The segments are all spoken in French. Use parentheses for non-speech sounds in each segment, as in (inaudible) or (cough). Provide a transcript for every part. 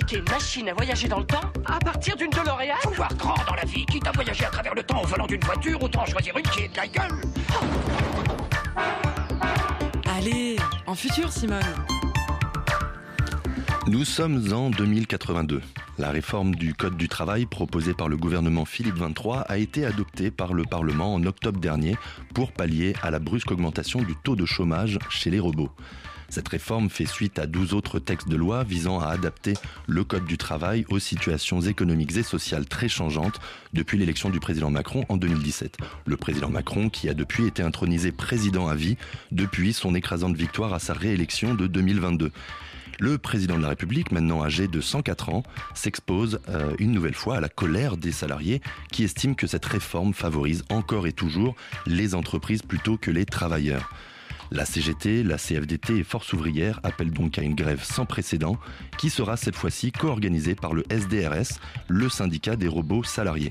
Une machine à voyager dans le temps à partir d'une DeLorean Faut voir grand dans la vie. Quitte à voyager à travers le temps au volant d'une voiture, autant choisir une qui est de la gueule. Allez, en futur, Simone. Nous sommes en 2082. La réforme du Code du travail proposée par le gouvernement Philippe XXIII a été adoptée par le Parlement en octobre dernier pour pallier à la brusque augmentation du taux de chômage chez les robots. Cette réforme fait suite à 12 autres textes de loi visant à adapter le Code du travail aux situations économiques et sociales très changeantes depuis l'élection du président Macron en 2017. Le président Macron qui a depuis été intronisé président à vie depuis son écrasante victoire à sa réélection de 2022. Le président de la République, maintenant âgé de 104 ans, s'expose euh, une nouvelle fois à la colère des salariés qui estiment que cette réforme favorise encore et toujours les entreprises plutôt que les travailleurs. La CGT, la CFDT et Force ouvrière appellent donc à une grève sans précédent qui sera cette fois-ci co-organisée par le SDRS, le syndicat des robots salariés.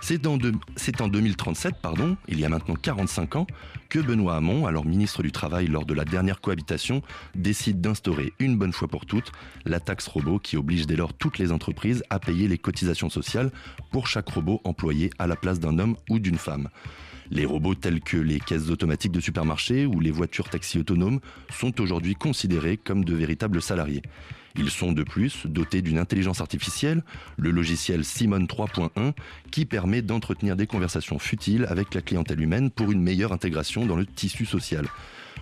C'est en, 2037, pardon, il y a maintenant 45 ans, que Benoît Hamon, alors ministre du Travail lors de la dernière cohabitation, décide d'instaurer une bonne fois pour toutes la taxe robot qui oblige dès lors toutes les entreprises à payer les cotisations sociales pour chaque robot employé à la place d'un homme ou d'une femme. Les robots tels que les caisses automatiques de supermarché ou les voitures taxi autonomes sont aujourd'hui considérés comme de véritables salariés. Ils sont de plus dotés d'une intelligence artificielle, le logiciel Simon 3.1, qui permet d'entretenir des conversations futiles avec la clientèle humaine pour une meilleure intégration dans le tissu social.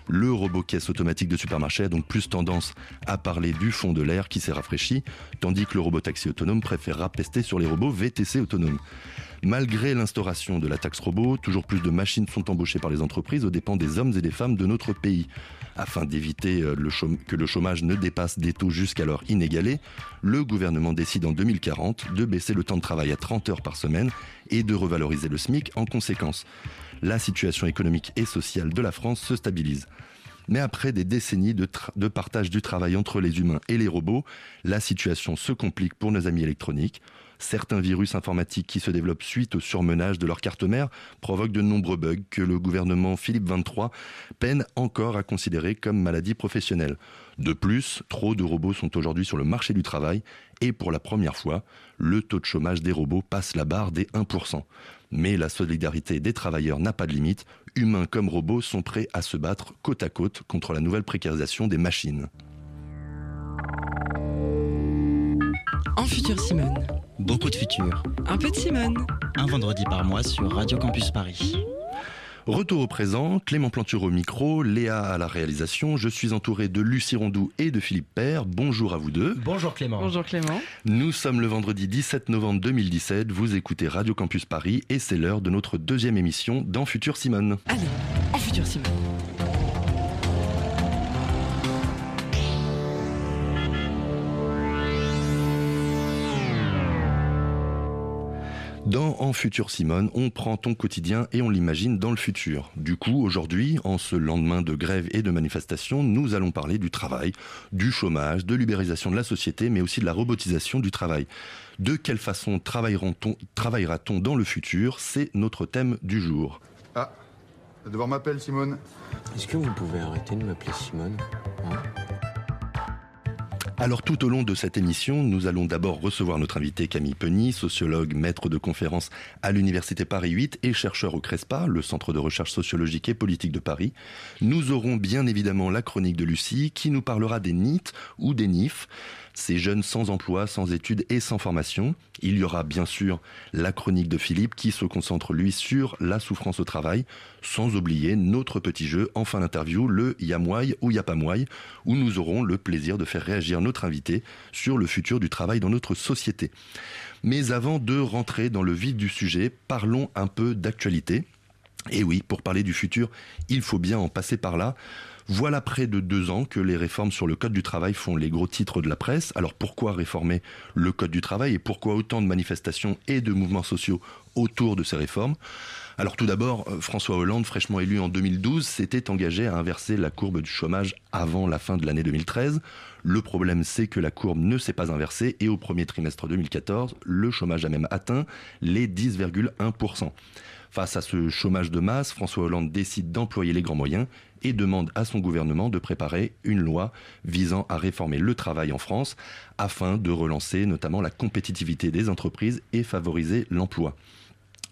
Le robot caisse automatique de supermarché a donc plus tendance à parler du fond de l'air qui s'est rafraîchi, tandis que le robot taxi autonome préférera pester sur les robots VTC autonomes. Malgré l'instauration de la taxe robot, toujours plus de machines sont embauchées par les entreprises aux dépens des hommes et des femmes de notre pays. Afin d'éviter euh, que le chômage ne dépasse des taux jusqu'alors inégalés, le gouvernement décide en 2040 de baisser le temps de travail à 30 heures par semaine et de revaloriser le SMIC en conséquence. La situation économique et sociale de la France se stabilise. Mais après des décennies de, partage du travail entre les humains et les robots, la situation se complique pour nos amis électroniques. Certains virus informatiques qui se développent suite au surmenage de leur carte mère provoquent de nombreux bugs que le gouvernement Philippe XXIII peine encore à considérer comme maladie professionnelle. De plus, trop de robots sont aujourd'hui sur le marché du travail et pour la première fois, le taux de chômage des robots passe la barre des 1%. Mais la solidarité des travailleurs n'a pas de limite. Humains comme robots sont prêts à se battre côte à côte contre la nouvelle précarisation des machines. En futur Simone. Beaucoup de futur. Un peu de Simone. Un vendredi par mois sur Radio Campus Paris. Retour au présent, Clément Planture au micro, Léa à la réalisation. Je suis entouré de Lucie Rondou et de Philippe Père. Bonjour à vous deux. Bonjour Clément. Bonjour Clément. Nous sommes le vendredi 17 novembre 2017. Vous écoutez Radio Campus Paris et c'est l'heure de notre deuxième émission dans Futur Simone. Allez, en Futur Simone. Dans En Futur Simone, on prend ton quotidien et on l'imagine dans le futur. Du coup, aujourd'hui, en ce lendemain de grève et de manifestation, nous allons parler du travail, du chômage, de l'ubérisation de la société, mais aussi de la robotisation du travail. De quelle façon travaillera-t-on dans le futur? C'est notre thème du jour. Ah, devoir m'appeler Simone. Est-ce que vous pouvez arrêter de m'appeler Simone? Hein? Alors tout au long de cette émission, nous allons d'abord recevoir notre invité Camille Penny, sociologue, maître de conférence à l'Université Paris 8 et chercheur au CRESPA, le Centre de recherche sociologique et politique de Paris. Nous aurons bien évidemment la chronique de Lucie qui nous parlera des NIT ou des NIF ces jeunes sans emploi, sans études et sans formation. Il y aura bien sûr la chronique de Philippe qui se concentre lui sur la souffrance au travail, sans oublier notre petit jeu en fin d'interview, le Yamouai ou Yapamouai, où nous aurons le plaisir de faire réagir notre invité sur le futur du travail dans notre société. Mais avant de rentrer dans le vif du sujet, parlons un peu d'actualité. Et oui, pour parler du futur, il faut bien en passer par là. Voilà près de deux ans que les réformes sur le Code du travail font les gros titres de la presse. Alors pourquoi réformer le Code du travail et pourquoi autant de manifestations et de mouvements sociaux autour de ces réformes? Alors tout d'abord, euh, François Hollande, fraîchement élu en 2012, s'était engagé à inverser la courbe du chômage avant la fin de l'année 2013. Le problème, c'est que la courbe ne s'est pas inversée et au premier trimestre 2014, le chômage a même atteint les 10,1%. Face à ce chômage de masse, François Hollande décide d'employer les grands moyens et demande à son gouvernement de préparer une loi visant à réformer le travail en France afin de relancer notamment la compétitivité des entreprises et favoriser l'emploi.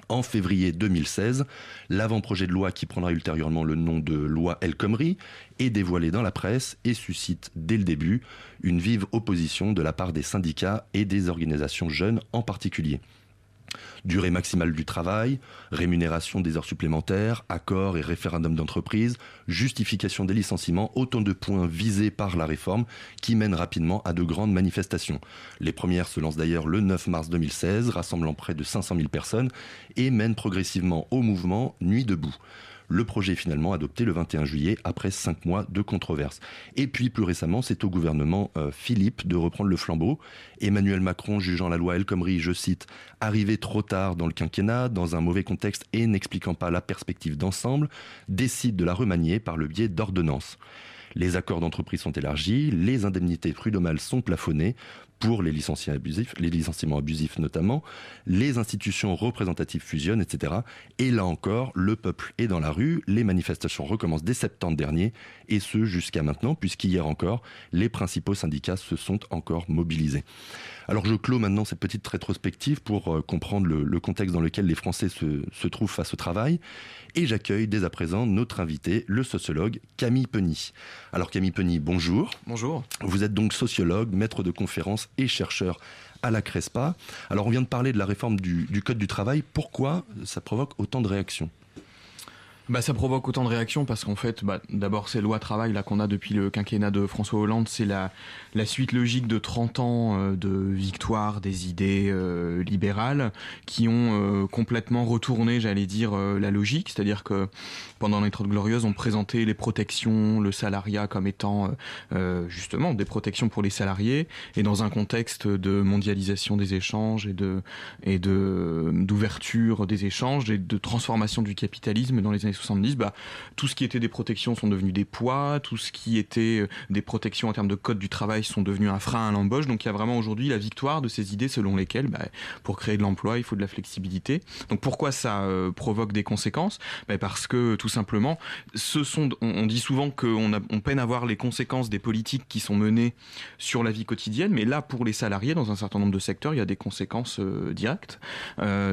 En février 2016, l'avant-projet de loi qui prendra ultérieurement le nom de loi El Khomri est dévoilé dans la presse et suscite dès le début une vive opposition de la part des syndicats et des organisations jeunes en particulier. Durée maximale du travail, rémunération des heures supplémentaires, accords et référendum d'entreprise, justification des licenciements, autant de points visés par la réforme qui mènent rapidement à de grandes manifestations. Les premières se lancent d'ailleurs le 9 mars 2016, rassemblant près de 500 000 personnes et mènent progressivement au mouvement Nuit debout. Le projet est finalement adopté le 21 juillet après cinq mois de controverse. Et puis plus récemment, c'est au gouvernement euh, Philippe de reprendre le flambeau. Emmanuel Macron jugeant la loi El Khomri, je cite, arrivé trop tard dans le quinquennat, dans un mauvais contexte et n'expliquant pas la perspective d'ensemble, décide de la remanier par le biais d'ordonnances. Les accords d'entreprise sont élargis, les indemnités prud'homales sont plafonnées pour les licenciements abusifs, les licenciements abusifs notamment, les institutions représentatives fusionnent, etc. Et là encore, le peuple est dans la rue, les manifestations recommencent dès septembre dernier, et ce jusqu'à maintenant, puisqu'hier encore, les principaux syndicats se sont encore mobilisés. Alors je clôt maintenant cette petite rétrospective pour euh, comprendre le, contexte dans lequel les Français se, se trouvent face au travail. Et j'accueille dès à présent notre invité, le sociologue Camille Penny. Alors Camille Penny, bonjour. Bonjour. Vous êtes donc sociologue, maître de conférences et chercheur à la CRESPA. Alors on vient de parler de la réforme du, du Code du travail. Pourquoi ça provoque autant de réactions? Bah, ça provoque autant de réactions parce qu'en fait, bah, d'abord, ces lois travail là qu'on a depuis le quinquennat de François Hollande, c'est la, la suite logique de 30 ans euh, de victoire des idées euh, libérales qui ont euh, complètement retourné, j'allais dire, la logique. C'est-à-dire que pendant les Trente Glorieuses, on présentait les protections, le salariat comme étant justement des protections pour les salariés et dans un contexte de mondialisation des échanges et de et de d'ouverture des échanges et de transformation du capitalisme dans les années 70, bah, tout ce qui était des protections sont devenus des poids, tout ce qui était euh, des protections en termes de code du travail sont devenus un frein à l'embauche. Donc il y a vraiment aujourd'hui la victoire de ces idées selon lesquelles, bah, pour créer de l'emploi, il faut de la flexibilité. Donc pourquoi ça euh, provoque des conséquences? Bah, Parce que tout simplement, on, dit souvent qu'on on peine à voir les conséquences des politiques qui sont menées sur la vie quotidienne, mais là, pour les salariés, dans un certain nombre de secteurs, il y a des conséquences euh, directes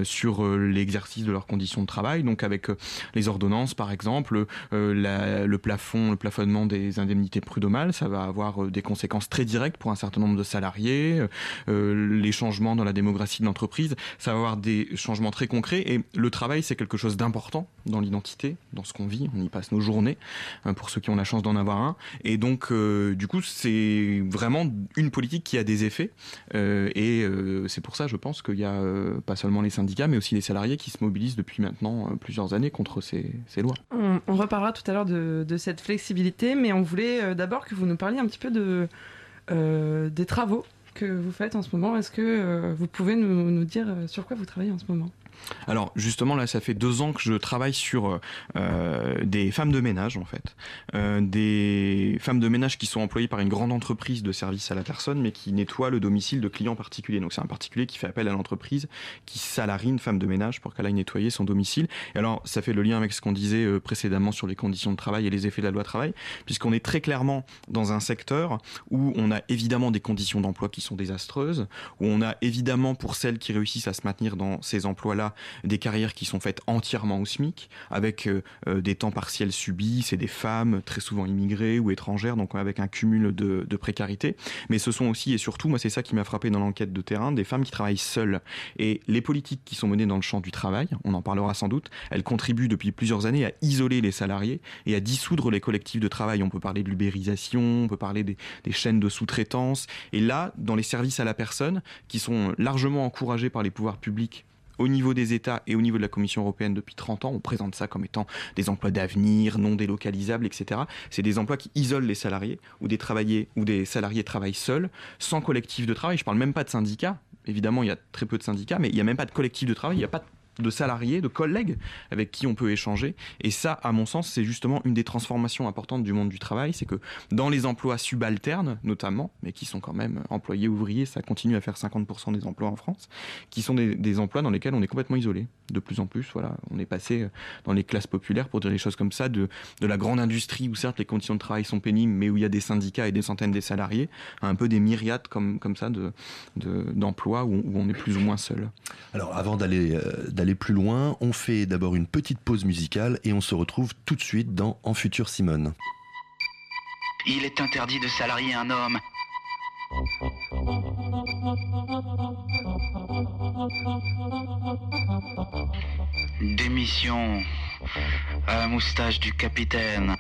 sur l'exercice de leurs conditions de travail. Donc avec les ordonnances par exemple, euh, le plafond, le plafonnement des indemnités prud'homales, ça va avoir euh, des conséquences très directes pour un certain nombre de salariés. Euh, les changements dans la démographie de l'entreprise, ça va avoir des changements très concrets. Et le travail, c'est quelque chose d'important dans l'identité, dans ce qu'on vit. On y passe nos journées, hein, pour ceux qui ont la chance d'en avoir un. Et donc, du coup, c'est vraiment une politique qui a des effets. et c'est pour ça, je pense qu'il y a pas seulement les syndicats, mais aussi les salariés qui se mobilisent depuis maintenant plusieurs années contre ces, On, reparlera tout à l'heure de, cette flexibilité, mais on voulait euh, d'abord que vous nous parliez un petit peu euh, des travaux que vous faites en ce moment. Est-ce que euh, vous pouvez nous, dire sur quoi vous travaillez en ce moment? Alors justement là, ça fait deux ans que je travaille sur euh, des femmes de ménage en fait, euh, des femmes de ménage qui sont employées par une grande entreprise de service à la personne, mais qui nettoient le domicile de clients particuliers. Donc c'est un particulier qui fait appel à l'entreprise, qui salarie une femme de ménage pour qu'elle aille nettoyer son domicile. Et alors ça fait le lien avec ce qu'on disait euh, précédemment sur les conditions de travail et les effets de la loi travail, puisqu'on est très clairement dans un secteur où on a évidemment des conditions d'emploi qui sont désastreuses, où on a évidemment pour celles qui réussissent à se maintenir dans ces emplois-là des carrières qui sont faites entièrement au SMIC, avec des temps partiels subis, c'est des femmes très souvent immigrées ou étrangères, donc avec un cumul de, précarité. Mais ce sont aussi et surtout, moi c'est ça qui m'a frappé dans l'enquête de terrain, des femmes qui travaillent seules. Et les politiques qui sont menées dans le champ du travail, on en parlera sans doute, elles contribuent depuis plusieurs années à isoler les salariés et à dissoudre les collectifs de travail. On peut parler de l'ubérisation, on peut parler des chaînes de sous-traitance. Et là, dans les services à la personne, qui sont largement encouragés par les pouvoirs publics au niveau des États et au niveau de la Commission européenne depuis 30 ans, on présente ça comme étant des emplois d'avenir, non délocalisables, etc. C'est des emplois qui isolent les salariés, ou des, ou des salariés travaillent seuls, sans collectif de travail. Je ne parle même pas de syndicats. Évidemment, il y a très peu de syndicats, mais il n'y a même pas de collectif de travail, de salariés, de collègues avec qui on peut échanger. Et ça, à mon sens, c'est justement une des transformations importantes du monde du travail. C'est que dans les emplois subalternes, notamment, mais qui sont quand même employés ouvriers, ça continue à faire 50% des emplois en France, qui sont des, emplois dans lesquels on est complètement isolé. De plus en plus, voilà, on est passé dans les classes populaires, pour dire les choses comme ça, de, de la grande industrie où certes les conditions de travail sont pénibles, mais où il y a des syndicats et des centaines de salariés, à un peu des myriades comme, comme ça d'emplois de, d'emplois où, où, on est plus ou moins seul. Alors avant d'aller euh, d'aller plus loin, on fait d'abord une petite pause musicale et on se retrouve tout de suite dans En futur Simone. Il est interdit de salarier un homme. Démission à la moustache du capitaine.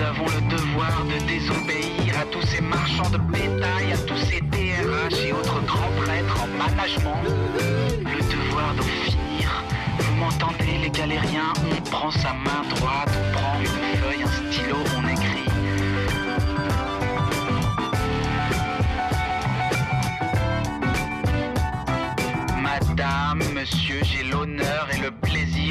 nous avons le devoir de désobéir à tous ces marchands de bétail, à tous ces DRH et autres grands prêtres en management. Le devoir d'en finir. Vous m'entendez, les galériens? On prend sa main droite, on prend une feuille, un stylo, on écrit. Madame, monsieur, j'ai l'honneur et le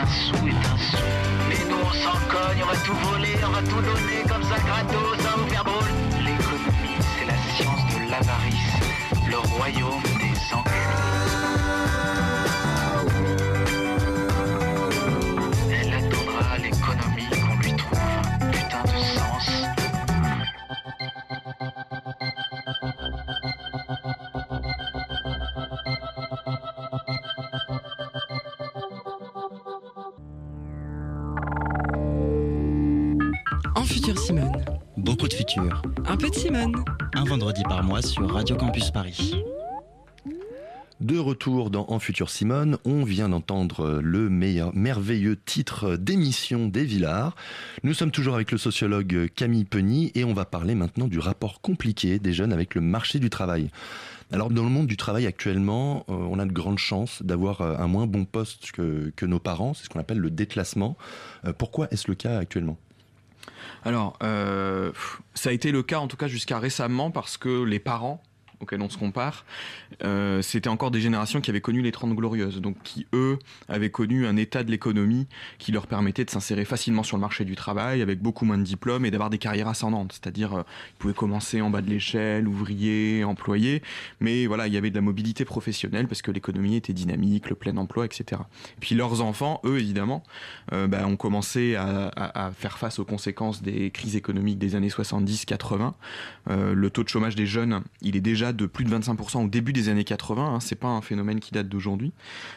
Un sou est un sou. Mais nous, on s'en cogne, on va tout voler, on va tout donner comme ça gratos, ça va vous faire drôle. L'économie, c'est la science de l'avarice, le royaume par mois sur Radio Campus Paris. De retour dans En Futur Simone, on vient d'entendre le meilleur, merveilleux titre d'émission des Villars. Nous sommes toujours avec le sociologue Camille Penny et on va parler maintenant du rapport compliqué des jeunes avec le marché du travail. Alors dans le monde du travail actuellement, euh, on a de grandes chances d'avoir euh, un moins bon poste que, que nos parents, c'est ce qu'on appelle le déclassement. Euh, pourquoi est-ce le cas actuellement? Alors, euh, ça a été le cas en tout cas jusqu'à récemment parce que les parents auxquels on se compare, euh, c'était encore des générations qui avaient connu les Trente Glorieuses, donc qui, eux, avaient connu un état de l'économie qui leur permettait de s'insérer facilement sur le marché du travail, avec beaucoup moins de diplômes et d'avoir des carrières ascendantes. C'est-à-dire, euh, ils pouvaient commencer en bas de l'échelle, ouvrier, employé, mais voilà, il y avait de la mobilité professionnelle parce que l'économie était dynamique, le plein emploi, etc. Et puis leurs enfants, eux, évidemment, euh, bah, ont commencé à, faire face aux conséquences des crises économiques des années 70-80. Euh, le taux de chômage des jeunes, il est déjà de plus de 25% au début des années 80. Hein, c'est pas un phénomène qui date d'aujourd'hui.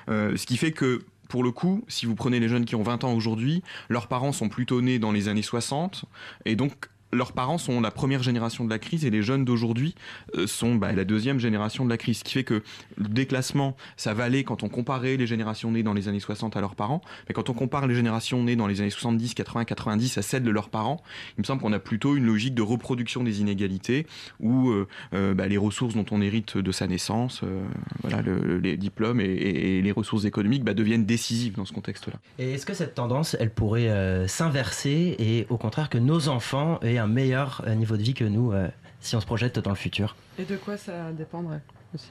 Euh, ce qui fait que pour le coup, si vous prenez les jeunes qui ont 20 ans aujourd'hui, leurs parents sont plutôt nés dans les années 60 et donc leurs parents sont la première génération de la crise et les jeunes d'aujourd'hui euh, sont bah, la deuxième génération de la crise. Ce qui fait que le déclassement, ça valait quand on comparait les générations nées dans les années 60 à leurs parents. Mais quand on compare les générations nées dans les années 70, 80, 90 à celles de leurs parents, il me semble qu'on a plutôt une logique de reproduction des inégalités où euh, euh, bah, les ressources dont on hérite de sa naissance, les diplômes et, les ressources économiques bah, deviennent décisives dans ce contexte-là. Et est-ce que cette tendance, elle pourrait s'inverser et au contraire que nos enfants aient un meilleur euh, niveau de vie que nous euh, si on se projette dans le futur. Et de quoi ça dépendrait aussi?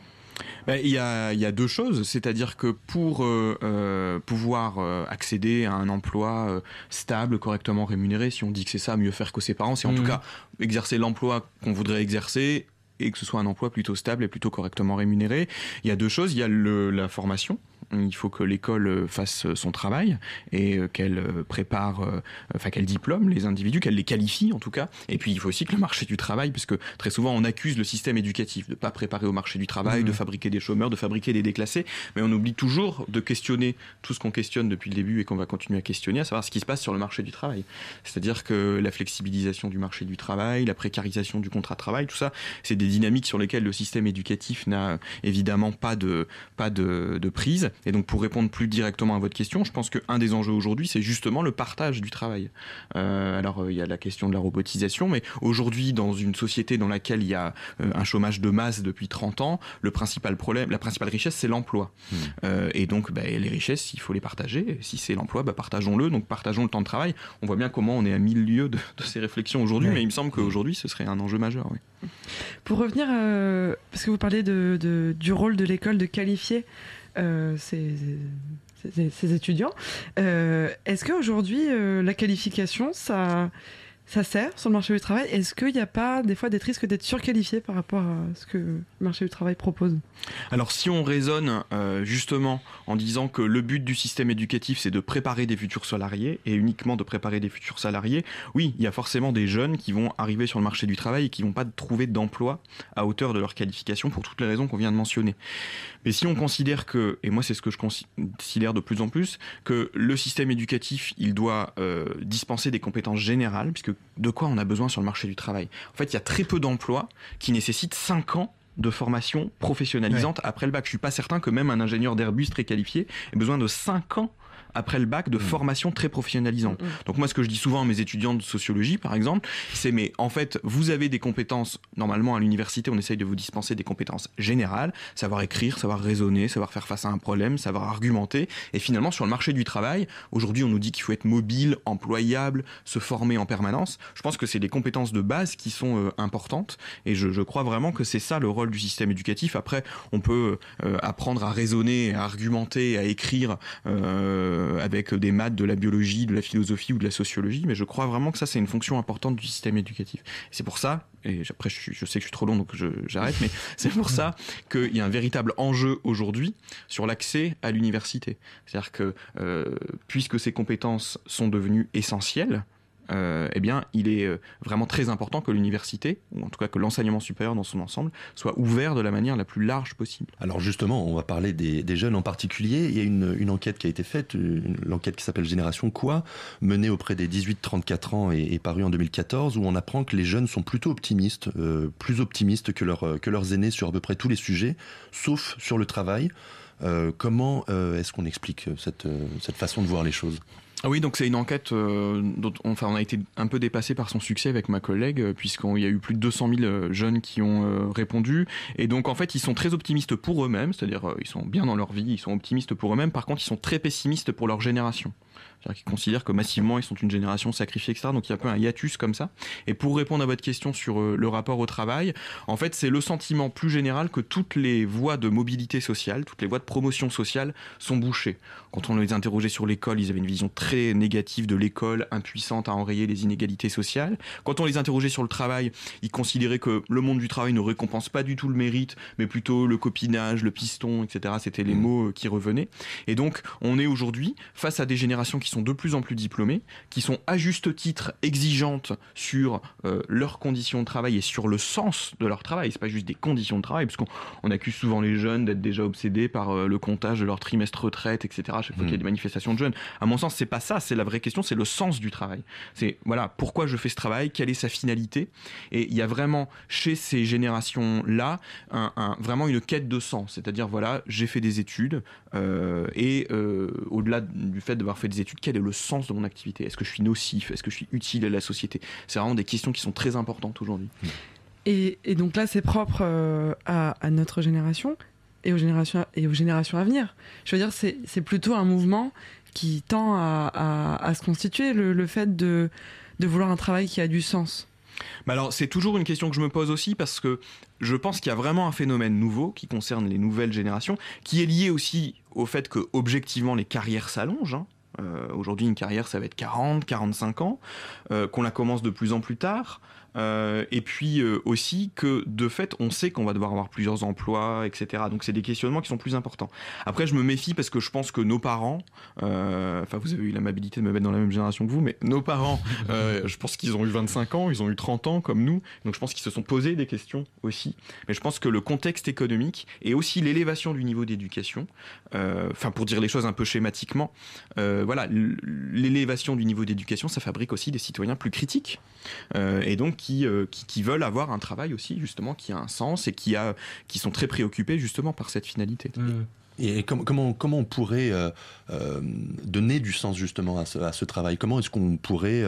Ben, il, y a, il y a deux choses, c'est-à-dire que pour euh, euh, pouvoir euh, accéder à un emploi euh, stable, correctement rémunéré, si on dit que c'est ça, mieux faire que ses parents, c'est en mmh. tout cas exercer l'emploi qu'on voudrait exercer et que ce soit un emploi plutôt stable et plutôt correctement rémunéré. Il y a deux choses, il y a le, la formation, il faut que l'école fasse son travail et qu'elle prépare, enfin qu'elle diplôme les individus, qu'elle les qualifie en tout cas. Et puis il faut aussi que le marché du travail, puisque très souvent on accuse le système éducatif de ne pas préparer au marché du travail, mmh. de fabriquer des chômeurs, de fabriquer des déclassés, mais on oublie toujours de questionner tout ce qu'on questionne depuis le début et qu'on va continuer à questionner, à savoir ce qui se passe sur le marché du travail. C'est-à-dire que la flexibilisation du marché du travail, la précarisation du contrat de travail, tout ça, c'est des dynamiques sur lesquelles le système éducatif n'a évidemment pas de, pas de, de prise. Et donc, pour répondre plus directement à votre question, je pense qu'un des enjeux aujourd'hui, c'est justement le partage du travail. Euh, alors, il y a la question de la robotisation, mais aujourd'hui, dans une société dans laquelle il y a euh, un chômage de masse depuis 30 ans, le principal problème, la principale richesse, c'est l'emploi. Mmh. Euh, et donc, bah, les richesses, il faut les partager. Si c'est l'emploi, bah, partageons-le. Donc, partageons le temps de travail. On voit bien comment on est à mille lieues de, de ces réflexions aujourd'hui, ouais. mais il me semble qu'aujourd'hui, ce serait un enjeu majeur. Oui. Pour revenir, euh, parce que vous parlez de, de, du rôle de l'école de qualifier euh, ces, ces, étudiants, euh, est-ce qu'aujourd'hui, euh, la qualification, ça, ça sert sur le marché du travail? Est-ce qu'il n'y a pas des fois des risques d'être surqualifié par rapport à ce que le marché du travail propose? Alors si on raisonne euh, justement en disant que le but du système éducatif c'est de préparer des futurs salariés et uniquement de préparer des futurs salariés, oui, il y a forcément des jeunes qui vont arriver sur le marché du travail et qui vont pas trouver d'emploi à hauteur de leur qualification pour toutes les raisons qu'on vient de mentionner. Mais si on considère que, et moi c'est ce que je considère de plus en plus, que le système éducatif il doit euh, dispenser des compétences générales, puisque de quoi on a besoin sur le marché du travail? En fait, il y a très peu d'emplois qui nécessitent 5 ans de formation professionnalisante ouais. après le bac. Je suis pas certain que même un ingénieur d'Airbus très qualifié ait besoin de 5 ans après le bac de mmh. formation très professionnalisante. Mmh. Donc moi ce que je dis souvent à mes étudiants de sociologie par exemple, c'est mais en fait vous avez des compétences normalement à l'université on essaye de vous dispenser des compétences générales, savoir écrire, savoir raisonner, savoir faire face à un problème, savoir argumenter et finalement sur le marché du travail, aujourd'hui on nous dit qu'il faut être mobile, employable, se former en permanence. Je pense que c'est des compétences de base qui sont euh, importantes et je, je, crois vraiment que c'est ça le rôle du système éducatif. Après on peut euh, apprendre à raisonner, à argumenter, à écrire euh, avec des maths, de la biologie, de la philosophie ou de la sociologie, mais je crois vraiment que ça c'est une fonction importante du système éducatif. C'est pour ça, et après je, je, sais que je suis trop long donc j'arrête, mais (laughs) c'est pour ça qu'il y a un véritable enjeu aujourd'hui sur l'accès à l'université. C'est-à-dire que euh, puisque ces compétences sont devenues essentielles, euh, eh bien, il est euh, vraiment très important que l'université, ou en tout cas que l'enseignement supérieur dans son ensemble, soit ouvert de la manière la plus large possible. Alors justement, on va parler des, jeunes en particulier. Il y a une, enquête qui a été faite, l'enquête qui s'appelle Génération Quoi, menée auprès des 18-34 ans et, parue en 2014, où on apprend que les jeunes sont plutôt optimistes, euh, plus optimistes que, leurs aînés sur à peu près tous les sujets, sauf sur le travail. comment est-ce qu'on explique cette, façon de voir les choses? Oui, donc c'est une enquête euh, dont on, enfin, on a été un peu dépassé par son succès avec ma collègue, euh, puisqu'il y a eu plus de 200 000 euh, jeunes qui ont répondu. Et donc en fait, ils sont très optimistes pour eux-mêmes, c'est-à-dire ils sont bien dans leur vie, ils sont optimistes pour eux-mêmes. Par contre, ils sont très pessimistes pour leur génération. C'est-à-dire qu'ils considèrent que massivement ils sont une génération sacrifiée, etc. Donc il y a un peu un hiatus comme ça. Et pour répondre à votre question sur le rapport au travail, en fait c'est le sentiment plus général que toutes les voies de mobilité sociale, toutes les voies de promotion sociale sont bouchées. Quand on les interrogeait sur l'école, ils avaient une vision très négative de l'école, impuissante à enrayer les inégalités sociales. Quand on les interrogeait sur le travail, ils considéraient que le monde du travail ne récompense pas du tout le mérite, mais plutôt le copinage, le piston, etc. C'était les mmh. mots euh, qui revenaient. Et donc, on est aujourd'hui face à des générations qui sont de plus en plus diplômées, qui sont à juste titre exigeantes sur euh, leurs conditions de travail et sur le sens de leur travail. C'est pas juste des conditions de travail, parce qu'on accuse souvent les jeunes d'être déjà obsédés par euh, le comptage de leur trimestre retraite, etc à chaque fois qu'il y a hmm. des manifestations de jeunes. À mon sens, c'est pas ça. C'est la vraie question, c'est le sens du travail. C'est voilà, pourquoi je fais ce travail, quelle est sa finalité. Et il y a vraiment chez ces générations-là un, vraiment une quête de sens. C'est-à-dire voilà, j'ai fait des études euh, et au-delà du fait d'avoir fait des études, quel est le sens de mon activité? Est-ce que je suis nocif? Est-ce que je suis utile à la société? C'est vraiment des questions qui sont très importantes aujourd'hui. Hmm. Et, donc là, c'est propre euh, à, à, notre génération et aux générations, et aux générations à venir. Je veux dire, c'est plutôt un mouvement qui tend à, à, se constituer, le, le fait de, de, vouloir un travail qui a du sens. Mais alors, c'est toujours une question que je me pose aussi parce que je pense qu'il y a vraiment un phénomène nouveau qui concerne les nouvelles générations, qui est lié aussi au fait que, objectivement, les carrières s'allongent. Hein. Euh, Aujourd'hui, une carrière, ça va être 40, 45 ans, euh, qu'on la commence de plus en plus tard. Euh, et puis euh, aussi que de fait, on sait qu'on va devoir avoir plusieurs emplois, etc. Donc c'est des questionnements qui sont plus importants. Après, je me méfie parce que je pense que nos parents, euh, enfin vous avez eu l'amabilité de me mettre dans la même génération que vous, mais nos parents, je pense qu'ils ont eu 25 ans, ils ont eu 30 ans comme nous, donc je pense qu'ils se sont posés des questions aussi. Mais je pense que le contexte économique et aussi l'élévation du niveau d'éducation, enfin pour dire les choses un peu schématiquement, voilà, l'élévation du niveau d'éducation, ça fabrique aussi des citoyens plus critiques. et donc euh, qui, veulent avoir un travail aussi, justement, qui a un sens et qui, a, qui sont très préoccupés, justement, par cette finalité. Mmh. Et comment, comment, on pourrait euh, euh, donner du sens justement à ce, travail? Comment est-ce qu'on pourrait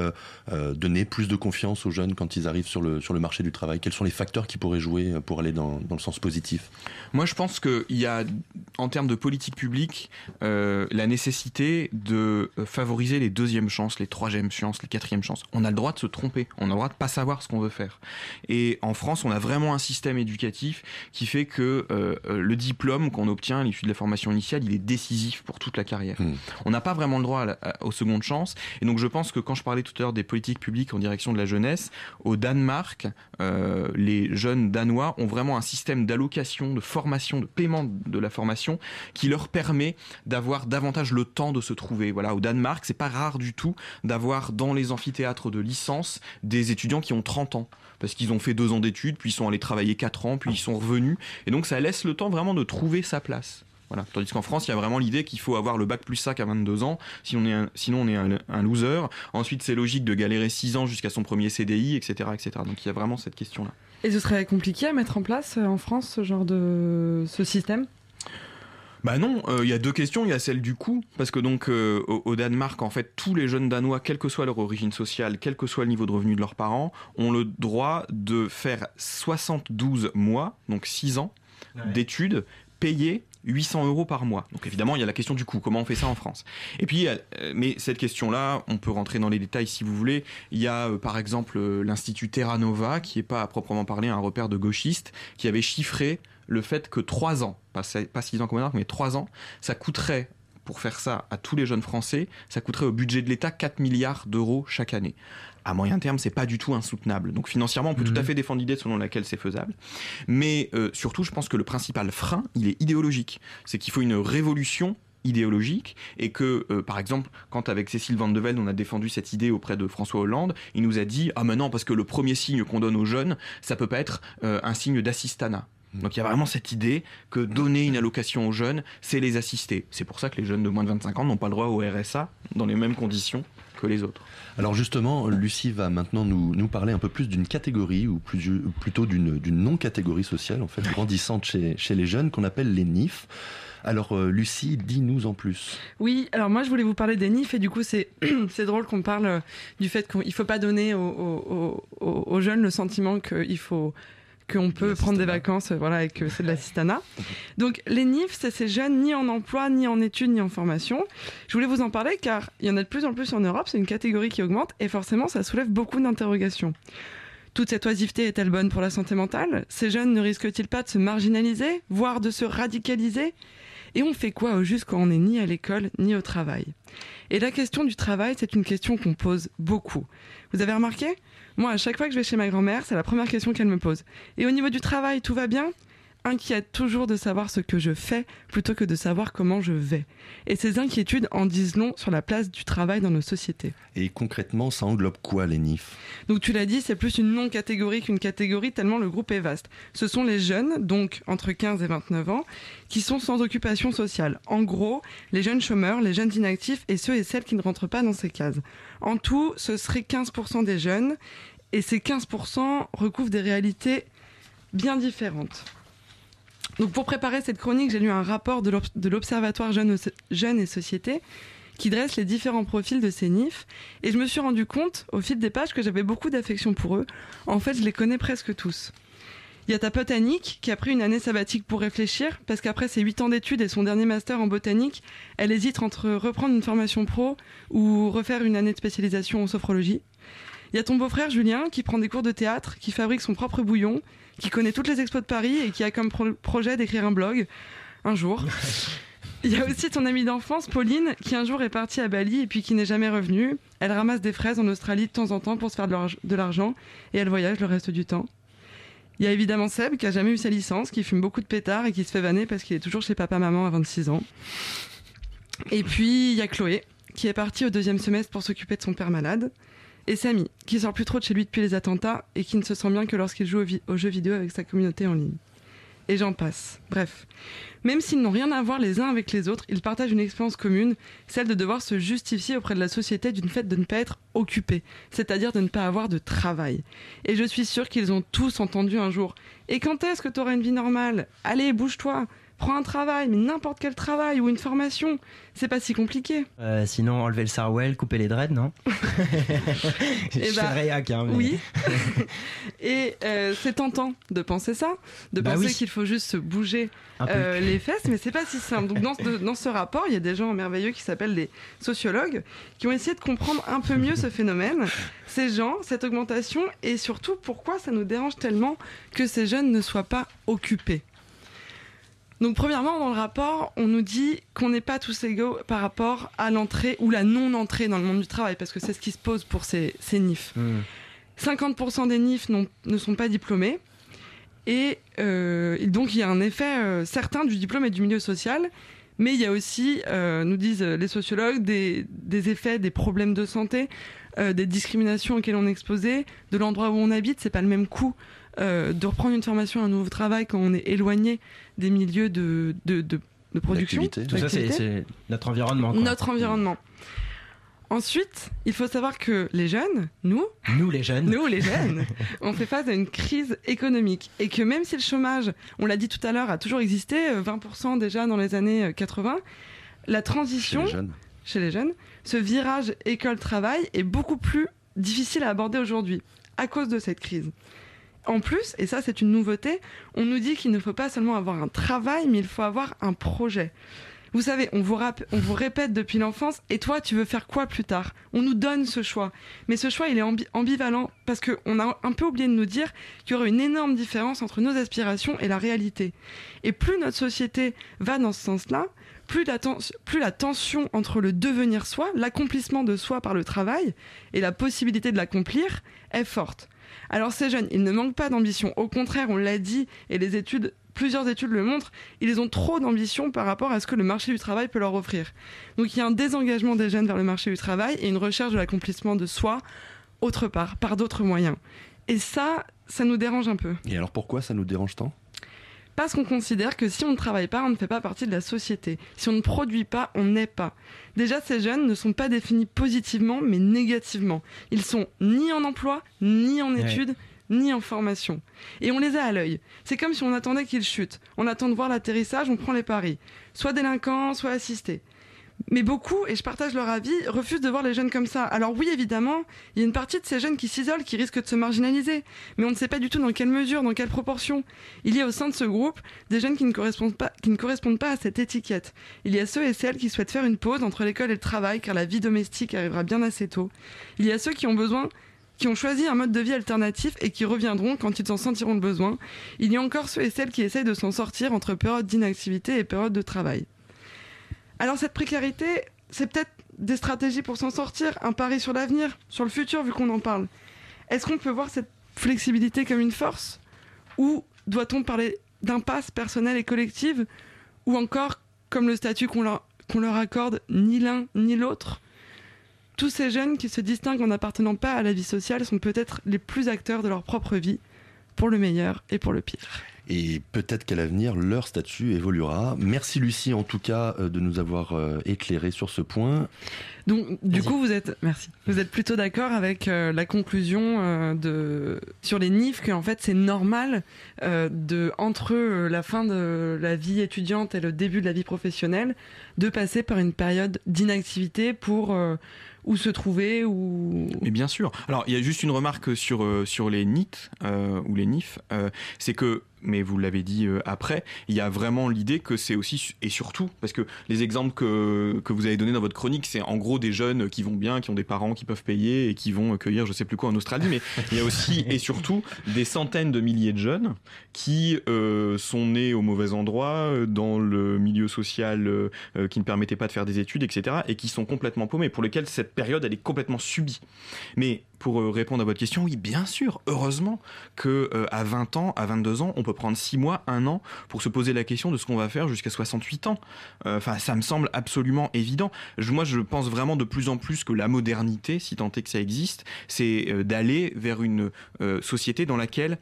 euh, donner plus de confiance aux jeunes quand ils arrivent sur le, sur le marché du travail? Quels sont les facteurs qui pourraient jouer pour aller dans, dans le sens positif? Moi, je pense qu'il y a, en termes de politique publique, la nécessité de favoriser les deuxièmes chances, les troisièmes chances, les quatrièmes chances. On a le droit de se tromper, on a le droit de pas savoir ce qu'on veut faire. Et en France, on a vraiment un système éducatif qui fait que le diplôme qu'on obtient à l'issue de la formation initiale, il est décisif pour toute la carrière. Hmm. On n'a pas vraiment le droit aux secondes chances. Et donc je pense que quand je parlais tout à l'heure des politiques publiques en direction de la jeunesse, au Danemark, euh, les jeunes danois ont vraiment un système d'allocation, de formation, de paiement de la formation qui leur permet d'avoir davantage le temps de se trouver. Voilà, au Danemark, c'est pas rare du tout d'avoir dans les amphithéâtres de licence des étudiants qui ont 30 ans parce qu'ils ont fait deux ans d'études, puis ils sont allés travailler quatre ans, puis ils sont revenus. Et donc ça laisse le temps vraiment de trouver sa place. Tandis qu'en France, il y a vraiment l'idée qu'il faut avoir le bac plus 5 à 22 ans, sinon on est un, sinon on est un, loser. Ensuite, c'est logique de galérer 6 ans jusqu'à son premier CDI, etc., etc. Donc il y a vraiment cette question-là. Et ce serait compliqué à mettre en place euh, en France ce genre de ce système? Bah non, euh, il y a deux questions. Il y a celle du coût, parce que donc euh, au, Danemark, en fait, tous les jeunes Danois, quelle que soit leur origine sociale, quel que soit le niveau de revenu de leurs parents, ont le droit de faire 72 mois, donc 6 ans, d'études payées 800 euros par mois. Donc évidemment, il y a la question du coût. Comment on fait ça en France? Et puis, euh, mais cette question-là, on peut rentrer dans les détails si vous voulez. Il y a euh, par exemple euh, l'Institut Terra Nova, qui n'est pas à proprement parler un repère de gauchistes, qui avait chiffré le fait que 3 ans, pas, 6 ans comme mais 3 ans, ça coûterait pour faire ça à tous les jeunes Français, ça coûterait au budget de l'État 4 milliards d'euros chaque année à moyen terme, c'est pas du tout insoutenable. Donc financièrement, on peut tout à mhm. fait défendre l'idée selon laquelle c'est faisable. Mais euh, surtout, je pense que le principal frein, il est idéologique. C'est qu'il faut une révolution idéologique et que, euh, par exemple, quand avec Cécile Van de Ven, on a défendu cette idée auprès de François Hollande, il nous a dit ah maintenant parce que le premier signe qu'on donne aux jeunes, ça peut pas être euh, un signe d'assistanat. Donc il y a vraiment cette idée que donner une allocation aux jeunes, c'est les assister. C'est pour ça que les jeunes de moins de 25 ans n'ont pas le droit au RSA dans les mêmes conditions que les autres. Alors justement, Lucie va maintenant nous, nous parler un peu plus d'une catégorie, ou plus, plutôt d'une non-catégorie sociale, en fait, grandissante chez, chez les jeunes, qu'on appelle les NIF. Alors euh, Lucie, dis-nous en plus. Oui, alors moi je voulais vous parler des NIF et du coup (clears throat) c'est drôle qu'on parle euh, du fait qu'il ne faut pas donner aux, aux, aux jeunes le sentiment qu'il faut qu'on peut prendre des vacances, euh, voilà, et que c'est de l'assistanat. (laughs) Donc les NIF, c'est ces jeunes ni en emploi, ni en études, ni en formation. Je voulais vous en parler car il y en a de plus en plus en Europe, c'est une catégorie qui augmente et forcément ça soulève beaucoup d'interrogations. Toute cette oisiveté est-elle bonne pour la santé mentale? Ces jeunes ne risquent-ils pas de se marginaliser, voire de se radicaliser? Et on fait quoi au juste quand on n'est ni à l'école ni au travail? Et la question du travail, c'est une question qu'on pose beaucoup. Vous avez remarqué? Moi, à chaque fois que je vais chez ma grand-mère, c'est la première question qu'elle me pose. Et au niveau du travail, tout va bien? Inquiète toujours de savoir ce que je fais plutôt que de savoir comment je vais. Et ces inquiétudes en disent long sur la place du travail dans nos sociétés. Et concrètement, ça englobe quoi les NIF Donc tu l'as dit, c'est plus une non-catégorie qu'une catégorie tellement le groupe est vaste. Ce sont les jeunes, donc entre 15 et 29 ans, qui sont sans occupation sociale. En gros, les jeunes chômeurs, les jeunes inactifs et ceux et celles qui ne rentrent pas dans ces cases. En tout, ce serait 15% des jeunes et ces 15% recouvrent des réalités bien différentes. Donc pour préparer cette chronique, j'ai lu un rapport de l'Observatoire Jeunes et Société qui dresse les différents profils de ces NIF et je me suis rendu compte au fil des pages que j'avais beaucoup d'affection pour eux. En fait, je les connais presque tous. Il y a ta pote Annick qui a pris une année sabbatique pour réfléchir parce qu'après ses 8 ans d'études et son dernier master en botanique, elle hésite entre reprendre une formation pro ou refaire une année de spécialisation en sophrologie. Il y a ton beau-frère Julien qui prend des cours de théâtre, qui fabrique son propre bouillon, qui connaît toutes les expos de Paris et qui a comme projet d'écrire un blog un jour. (laughs) Il y a aussi ton amie d'enfance, Pauline, qui un jour est partie à Bali et puis qui n'est jamais revenue. Elle ramasse des fraises en Australie de temps en temps pour se faire de l'argent et elle voyage le reste du temps. Il y a évidemment Seb, qui a jamais eu sa licence, qui fume beaucoup de pétards et qui se fait vanner parce qu'il est toujours chez papa-maman à 26 ans. Et puis, il y a Chloé, qui est partie au deuxième semestre pour s'occuper de son père malade. Et Samy, qui sort plus trop de chez lui depuis les attentats et qui ne se sent bien que lorsqu'il joue aux, jeux vidéo avec sa communauté en ligne. Et j'en passe. Bref. Même s'ils n'ont rien à voir les uns avec les autres, ils partagent une expérience commune, celle de devoir se justifier auprès de la société d'une fait de ne pas être occupés, c'est-à-dire de ne pas avoir de travail. Et je suis sûre qu'ils ont tous entendu un jour Et quand est-ce que tu auras une vie normale? Allez, bouge-toi prends un travail, mais n'importe quel travail ou une formation. C'est pas si compliqué. Euh, sinon, enlever le sarwell, couper les dreads, non (laughs) (laughs) Je eh bah, réac, hein, Oui. (laughs) et euh, c'est tentant de penser ça, de bah penser qu'il faut juste se bouger euh, les fesses, mais c'est pas si simple. Donc dans ce, dans ce rapport, il y a des gens merveilleux qui s'appellent des sociologues qui ont essayé de comprendre un peu mieux ce phénomène, ces gens, cette augmentation, et surtout pourquoi ça nous dérange tellement que ces jeunes ne soient pas occupés? Donc premièrement, dans le rapport, on nous dit qu'on n'est pas tous égaux par rapport à l'entrée ou la non-entrée dans le monde du travail, parce que c'est ce qui se pose pour ces, NIF. 50% hmm. des NIF ne sont pas diplômés. Et, euh, donc il y a un effet euh, certain du diplôme et du milieu social, mais il y a aussi, euh, nous disent les sociologues, des, des, effets, des problèmes de santé, des discriminations auxquelles on est exposé, de l'endroit où on habite, c'est pas le même coût euh, de reprendre une formation, un nouveau travail quand on est éloigné des milieux de, de, de, production. Tout ça, c'est notre environnement. Notre environnement. Ensuite, il faut savoir que les jeunes, nous, nous les jeunes, nous les jeunes, (laughs) on fait face à une crise économique et que même si le chômage, on l'a dit tout à l'heure, a toujours existé, 20% euh, déjà dans les années 80, euh, la transition chez les jeunes, chez les jeunes ce virage école-travail est beaucoup plus difficile à aborder aujourd'hui à cause de cette crise. En plus, et ça c'est une nouveauté, on nous dit qu'il ne faut pas seulement avoir un travail, mais il faut avoir un projet. Vous savez, on vous, on vous répète depuis l'enfance, et toi, tu veux faire quoi plus tard? On nous donne ce choix. Mais ce choix, il est ambivalent, parce qu'on a un peu oublié de nous dire qu'il y aurait une énorme différence entre nos aspirations et la réalité. Et plus notre société va dans ce sens-là, plus la, plus la tension entre le devenir soi, l'accomplissement de soi par le travail, et la possibilité de l'accomplir est forte. Alors ces jeunes, ils ne manquent pas d'ambition. Au contraire, on l'a dit, et les études, plusieurs études le montrent, ils ont trop d'ambition par rapport à ce que le marché du travail peut leur offrir. Donc il y a un désengagement des jeunes vers le marché du travail et une recherche de l'accomplissement de soi autre part, par d'autres moyens. Et ça, ça nous dérange un peu. Et alors pourquoi ça nous dérange tant? Parce qu'on considère que si on ne travaille pas, on ne fait pas partie de la société. Si on ne produit pas, on n'est pas. Déjà, ces jeunes ne sont pas définis positivement, mais négativement. Ils sont ni en emploi, ni en études, ni en formation. Et on les a à l'œil. C'est comme si on attendait qu'ils chutent. On attend de voir l'atterrissage, on prend les paris. Soit délinquants, soit assistés. Mais beaucoup, et je partage leur avis, refusent de voir les jeunes comme ça. Alors oui, évidemment, il y a une partie de ces jeunes qui s'isolent, qui risquent de se marginaliser. Mais on ne sait pas du tout dans quelle mesure, dans quelle proportion. Il y a au sein de ce groupe des jeunes qui ne correspondent pas, à cette étiquette. Il y a ceux et celles qui souhaitent faire une pause entre l'école et le travail, car la vie domestique arrivera bien assez tôt. Il y a ceux qui ont besoin qui ont choisi un mode de vie alternatif et qui reviendront quand ils en sentiront le besoin. Il y a encore ceux et celles qui essayent de s'en sortir entre période d'inactivité et période de travail. Alors cette précarité, c'est peut-être des stratégies pour s'en sortir, un pari sur l'avenir, sur le futur vu qu'on en parle. Est-ce qu'on peut voir cette flexibilité comme une force Ou doit-on parler d'impasse personnelle et collective Ou encore, comme le statut qu'on leur, qu'on leur accorde, ni l'un ni l'autre? Tous ces jeunes qui se distinguent en n'appartenant pas à la vie sociale sont peut-être les plus acteurs de leur propre vie, pour le meilleur et pour le pire et peut-être qu'à l'avenir, leur statut évoluera. Merci Lucie en tout cas euh, de nous avoir euh, éclairé sur ce point. Donc du coup, vous êtes merci. Vous êtes plutôt d'accord avec euh, la conclusion de sur les NIF que en fait c'est normal de entre la fin de la vie étudiante et le début de la vie professionnelle de passer par une période d'inactivité pour où se trouver ou Mais bien sûr. Alors il y a juste une remarque sur sur les NIT ou les NIF, c'est que mais vous l'avez dit euh, après, il y a vraiment l'idée que c'est aussi, et surtout, parce que les exemples que, que vous avez donnés dans votre chronique, c'est en gros des jeunes qui vont bien, qui ont des parents qui peuvent payer et qui vont cueillir je sais plus quoi en Australie, mais il y a aussi et surtout des centaines de milliers de jeunes qui euh, sont nés au mauvais endroit, dans le milieu social euh, qui ne permettait pas de faire des études, etc., et qui sont complètement paumés, pour lesquels cette période, elle est complètement subie. Mais pour euh, répondre à votre question, oui, bien sûr, heureusement que euh, à 20 ans, à 22 ans, on peut prendre 6 mois, 1 an pour se poser la question de ce qu'on va faire jusqu'à 68 ans. Euh, enfin, ça me semble absolument évident. moi, je pense vraiment de plus en plus que la modernité, si tant est que ça existe, c'est d'aller vers une société dans laquelle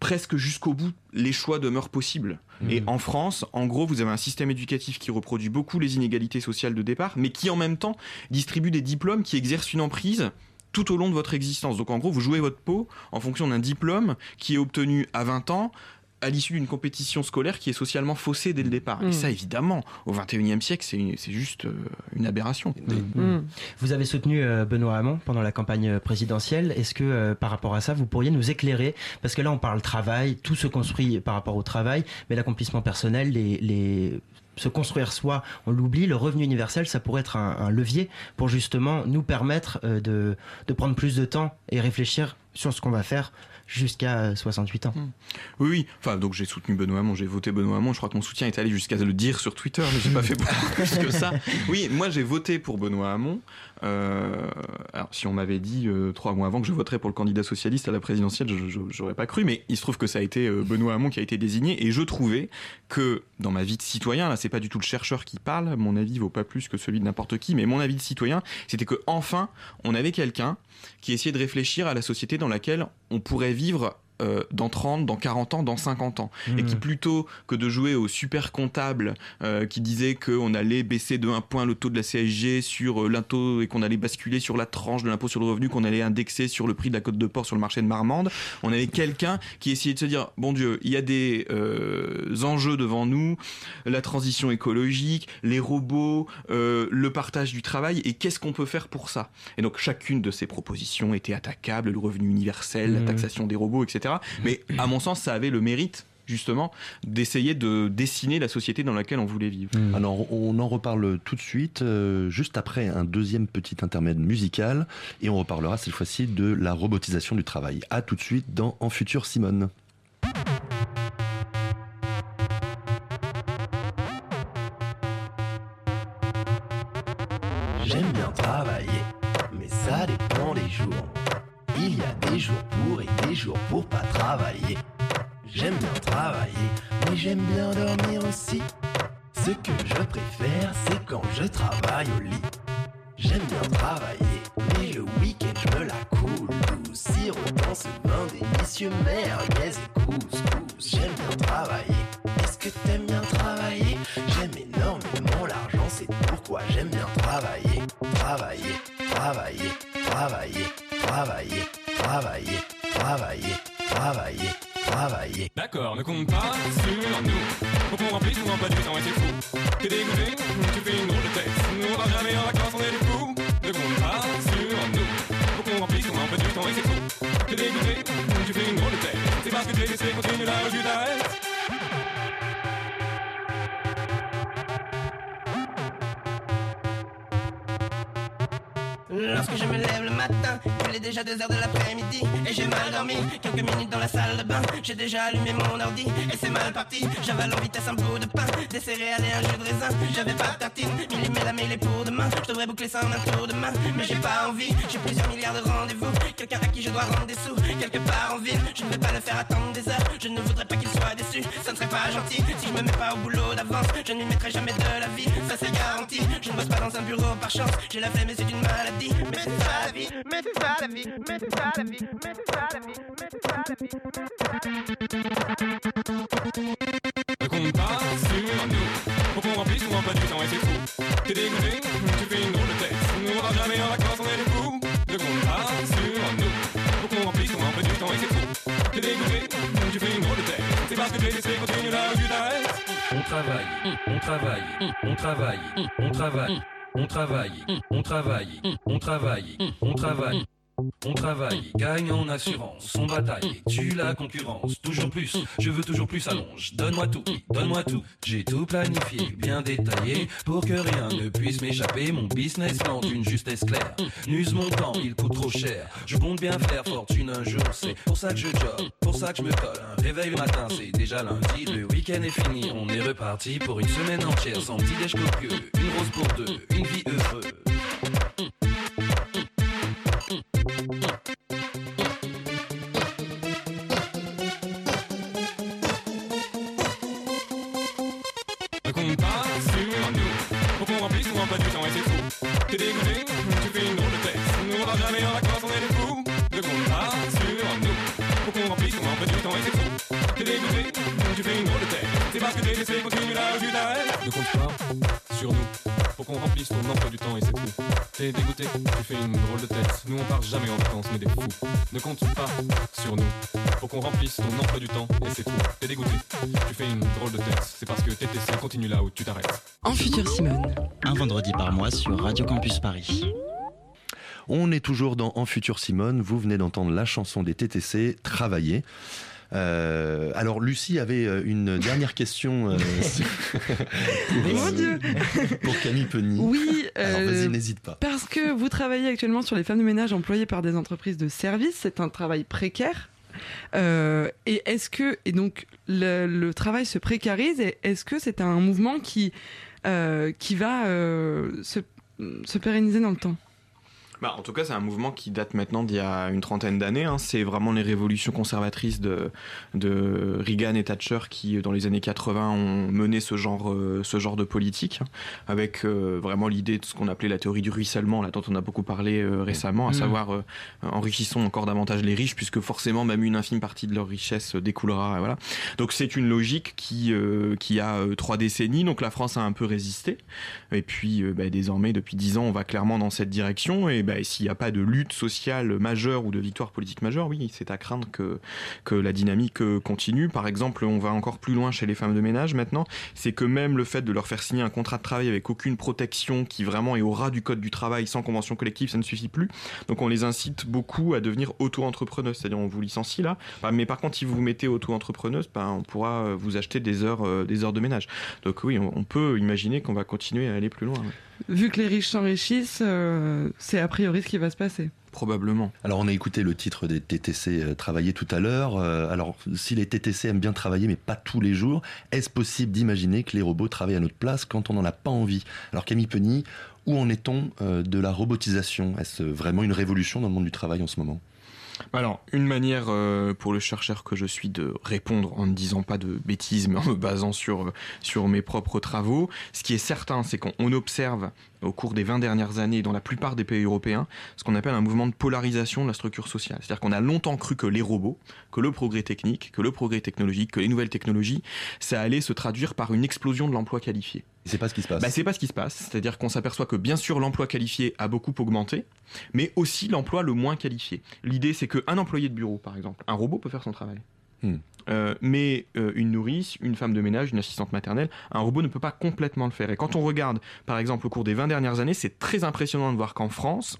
presque jusqu'au bout, les choix demeurent possibles. Mmh. Et en France, en gros, vous avez un système éducatif qui reproduit beaucoup les inégalités sociales de départ, mais qui en même temps distribue des diplômes qui exercent une emprise tout au long de votre existence. Donc en gros, vous jouez votre peau en fonction d'un diplôme qui est obtenu à 20 ans à l'issue d'une compétition scolaire qui est socialement faussée dès le départ. Et mm. ça, évidemment, au 21e siècle, c'est juste euh, une aberration. Mm. Mm. Vous avez soutenu euh, Benoît Hamon pendant la campagne présidentielle. Est-ce que, euh, par rapport à ça, vous pourriez nous éclairer? Parce que là, on parle travail, tout se construit par rapport au travail, mais l'accomplissement personnel, les, les se construire soi, on l'oublie, le revenu universel, ça pourrait être un, levier pour justement nous permettre euh, de, de prendre plus de temps et réfléchir sur ce qu'on va faire jusqu'à 68 ans. Hmm. Oui, oui. Enfin, donc j'ai soutenu Benoît Hamon, j'ai voté Benoît Hamon. Je crois que mon soutien est allé jusqu'à le dire sur Twitter, mais j'ai pas fait (laughs) plus que ça. Oui, moi j'ai voté pour Benoît Hamon. Euh, alors, si on m'avait dit euh, trois mois avant que je voterais pour le candidat socialiste à la présidentielle, j'aurais pas cru. Mais il se trouve que ça a été euh, Benoît Hamon qui a été désigné, et je trouvais que dans ma vie de citoyen, là, c'est pas du tout le chercheur qui parle. Mon avis vaut pas plus que celui de n'importe qui, mais mon avis de citoyen, c'était que enfin, on avait quelqu'un qui essayait de réfléchir à la société dans laquelle on pourrait vivre euh, dans 30, dans 40 ans, dans 50 ans. Et qui, hmm. plutôt que de jouer au super comptable euh, qui disait qu'on allait baisser de 1 point le taux de la CSG sur euh, l'impôt et qu'on allait basculer sur la tranche de l'impôt sur le revenu, qu'on allait indexer sur le prix de la côte de porc sur le marché de Marmande, on avait quelqu'un qui essayait de se dire bon Dieu, il y a des enjeux devant nous, la transition écologique, les robots, le partage du travail, et qu'est-ce qu'on peut faire pour ça? Et donc, chacune de ces propositions était attaquable, le revenu universel, la hmm. taxation des robots, etc. Mais à mon sens, ça avait le mérite justement d'essayer de dessiner la société dans laquelle on voulait vivre. Hmm. Alors on en reparle tout de suite, euh, juste après un deuxième petit intermède musical, et on reparlera cette fois-ci de la robotisation du travail. A tout de suite dans En Futur Simone. J'aime bien travailler, mais ça dépend des jours. Il y a des jours pourris J'aime bien travailler, mais j'aime bien dormir aussi. Ce que je préfère, c'est quand je travaille au lit. J'aime bien travailler, mais le week-end je me la coule douce. Sirotant ce vin délicieux, merguez et couscous. J'aime bien travailler. Est-ce que t'aimes bien travailler? J'aime énormément l'argent, c'est pourquoi j'aime bien travailler. Travailler, travailler, travailler, travailler, travailler, travailler, travailler, travailler. D'accord, ne compte pas sur nous. Faut qu'on remplisse ou pas du temps et c'est fou. T'es dégoûté, tu fais une drôle de tête. Nous on va jamais en vacances, on est des fous. Ne compte pas sur nous. Faut qu'on remplisse ou pas du temps et c'est fou. T'es dégoûté, tu fais une drôle de tête. C'est parce que t'es laissé continue là où Lorsque je me lève le matin, il est déjà 2 heures de l'après-midi. Et j'ai mal dormi, quelques minutes dans la salle de bain. J'ai déjà allumé mon ordi et c'est mal parti. J'avale en vitesse un bout de pain, des céréales et un jus de raisin. J'avais pas de tartine, millimé la mêlée pour demain. Je devrais boucler ça en un tour de main Mais j'ai pas envie, j'ai plusieurs milliards de rendez-vous. Quelqu'un à qui je dois rendre des sous, quelque part en ville. Je ne vais pas le faire attendre des heures, je ne voudrais pas qu'il soit déçu Ça ne serait pas gentil, si je me mets pas au boulot d'avance Je ne lui mettrai jamais de la vie, ça c'est garanti. Je ne bosse pas dans un bureau par chance, j'ai la flemme et c'est une maladie mais c'est ça la vie, mais c'est ça la vie, mais c'est ça la vie, mais c'est ça la vie, mais c'est ça la vie, mais c'est ça la vie. Sur nous. Faut qu'on remplisse ou pas du temps et c'est fou. T'es dégoûté, tu fais une drôle de tête. On va jamais en vacances, on est des fous. Ne compte pas sur nous. Faut qu'on remplisse ou pas du temps et c'est fou. T'es dégoûté, tu fais une drôle de tête. C'est parce que t'es laissé où tu t'arrêtes. On travaille, on travaille, on travaille, on travaille. On travaille, on travaille, on travaille, on travaille. On travaille, gagne en assurance, on bataille, tue la concurrence, toujours plus, je veux toujours plus, allonge, donne-moi tout, donne-moi tout, j'ai tout planifié, bien détaillé, pour que rien ne puisse m'échapper, mon business plan d'une justesse claire, n'use mon temps, il coûte trop cher, je compte bien faire fortune un jour, c'est pour ça que je job, pour ça que je me colle, un réveil le matin, c'est déjà lundi, le week-end est fini, on est reparti pour une semaine entière, sans petit déj copieux, une rose pour deux, une vie heureuse. T'es dégoûté, tu fais une drôle de. Nous on va jamais vacances, temps et c'est fou. T'es dégoûté, tu fais une drôle de tête. C'est parce que t'es laissé continue là où tu t'arrêtes. Ne compte pas sur nous. Faut qu'on remplisse ton emploi du temps et c'est tout. T'es dégoûté, tu fais une drôle de tête. Nous on part jamais en vacances, mais des fous. Ne compte pas sur nous. Faut qu'on remplisse ton emploi du temps et c'est tout. T'es dégoûté, tu fais une drôle de tête. C'est parce que TTC continue là où tu t'arrêtes. En futur Simone. Un vendredi par mois sur Radio Campus Paris. On est toujours dans En Futur Simone. Vous venez d'entendre la chanson des TTC, Travailler. Euh, alors Lucie avait euh, une dernière question euh, (laughs) (laughs) pour, Mon Dieu pour Camille Penny. Oui, (laughs) Alors vas-y, n'hésite pas. Parce que vous travaillez actuellement sur les femmes de ménage employées par des entreprises de services. C'est un travail précaire. Et est-ce que et donc le, le travail se précarise et est-ce que c'est un mouvement qui qui va se, se pérenniser dans le temps? Bah, en tout cas, c'est un mouvement qui date maintenant d'il y a une trentaine d'années. hein. C'est vraiment les révolutions conservatrices de, de Reagan et Thatcher qui, dans les années 80, ont mené ce genre, euh, ce genre de politique, hein, avec euh, vraiment l'idée de ce qu'on appelait la théorie du ruissellement, là, dont on a beaucoup parlé euh, récemment, à Mhm. savoir enrichissons encore davantage les riches, puisque forcément, même une infime partie de leur richesse découlera. Voilà. Donc, c'est une logique qui, qui a trois décennies. Donc, la France a un peu résisté. Et puis, bah, désormais, depuis dix ans, on va clairement dans cette direction. Et bah, s'il n'y a pas de lutte sociale majeure ou de victoire politique majeure, oui, c'est à craindre que, que la dynamique euh, continue. Par exemple, on va encore plus loin chez les femmes de ménage maintenant. C'est que même le fait de leur faire signer un contrat de travail avec aucune protection qui vraiment est au ras du code du travail sans convention collective, ça ne suffit plus. Donc, on les incite beaucoup à devenir auto-entrepreneuses. C'est-à-dire, on vous licencie là. Mais par contre, si vous vous mettez auto-entrepreneuse, bah, on pourra euh, vous acheter des heures, euh, des heures de ménage. Donc, oui, on peut imaginer qu'on va continuer à aller plus loin. Vu que les riches s'enrichissent, euh, c'est a priori ce qui va se passer. Probablement. Alors on a écouté le titre des TTC euh, travailler tout à l'heure. Euh, alors si les TTC aiment bien travailler mais pas tous les jours, est-ce possible d'imaginer que les robots travaillent à notre place quand on n'en a pas envie? Alors Camille Penny, où en est-on de la robotisation? Est-ce vraiment une révolution dans le monde du travail en ce moment? Alors, une manière euh, pour le chercheur que je suis de répondre en ne disant pas de bêtises, mais en me basant sur, sur mes propres travaux, ce qui est certain, c'est qu'on observe au cours des 20 dernières années dans la plupart des pays européens ce qu'on appelle un mouvement de polarisation de la structure sociale. C'est-à-dire qu'on a longtemps cru que les robots, que le progrès technique, que le progrès technologique, que les nouvelles technologies, ça allait se traduire par une explosion de l'emploi qualifié. C'est pas ce qui se passe. Bah, c'est pas ce qui se passe. C'est-à-dire qu'on s'aperçoit que bien sûr l'emploi qualifié a beaucoup augmenté, mais aussi l'emploi le moins qualifié. L'idée c'est qu'un employé de bureau, par exemple, un robot peut faire son travail. Hmm. Euh, mais euh, une nourrice, une femme de ménage, une assistante maternelle, un robot ne peut pas complètement le faire. Et quand on regarde, par exemple, au cours des 20 dernières années, c'est très impressionnant de voir qu'en France,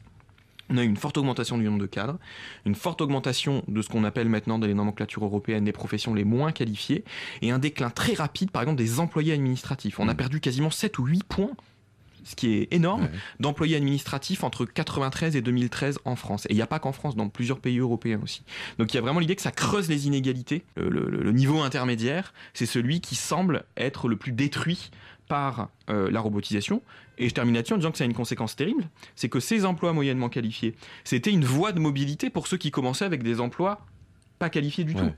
on a eu une forte augmentation du nombre de cadres, une forte augmentation de ce qu'on appelle maintenant dans les nomenclatures européennes des professions les moins qualifiées, et un déclin très rapide, par exemple, des employés administratifs. On a perdu quasiment 7 ou 8 points ce qui est énorme, d'employés administratifs entre 93 et 2013 en France. Et il n'y a pas qu'en France, dans plusieurs pays européens aussi. Donc il y a vraiment l'idée que ça creuse les inégalités. Le, le- le niveau intermédiaire, c'est celui qui semble être le plus détruit par euh, la robotisation. Et je termine là-dessus en disant que ça a une conséquence terrible, c'est que ces emplois moyennement qualifiés, c'était une voie de mobilité pour ceux qui commençaient avec des emplois pas qualifiés du tout.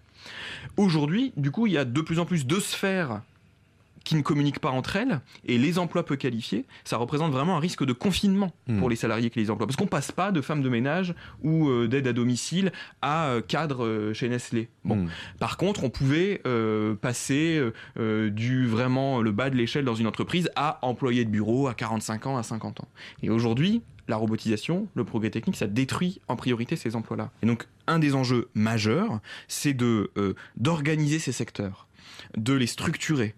Aujourd'hui, du coup, il y a de plus en plus de sphères qui ne communiquent pas entre elles, et les emplois peu qualifiés, ça représente vraiment un risque de confinement Hmm. pour les salariés qui les emploient. Parce qu'on passe pas de femme de ménage ou euh, d'aide à domicile à euh, cadre euh, chez Nestlé. Bon. Hmm. Par contre, on pouvait passer du vraiment le bas de l'échelle dans une entreprise à employé de bureau à 45 ans, à 50 ans. Et aujourd'hui, la robotisation, le progrès technique, ça détruit en priorité ces emplois-là. Et donc, un des enjeux majeurs, c'est de euh, d'organiser ces secteurs, de les structurer,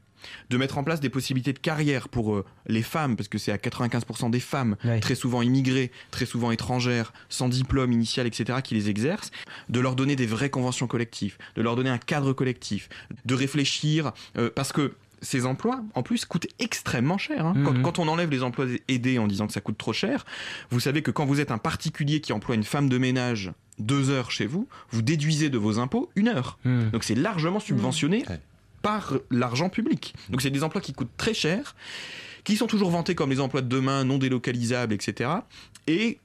de mettre en place des possibilités de carrière pour euh, les femmes, parce que c'est à 95% des femmes, très souvent immigrées, très souvent étrangères, sans diplôme initial, etc., qui les exercent, de leur donner des vraies conventions collectives, de leur donner un cadre collectif, de réfléchir, euh, parce que ces emplois, en plus, coûtent extrêmement cher. hein. Quand, Mhm. quand on enlève les emplois aidés en disant que ça coûte trop cher, vous savez que quand vous êtes un particulier qui emploie une femme de ménage deux heures chez vous, vous déduisez de vos impôts une heure. Hmm. Donc c'est largement subventionné par l'argent public. Donc c'est des emplois qui coûtent très cher, qui sont toujours vantés comme les emplois de demain, non délocalisables, etc. Et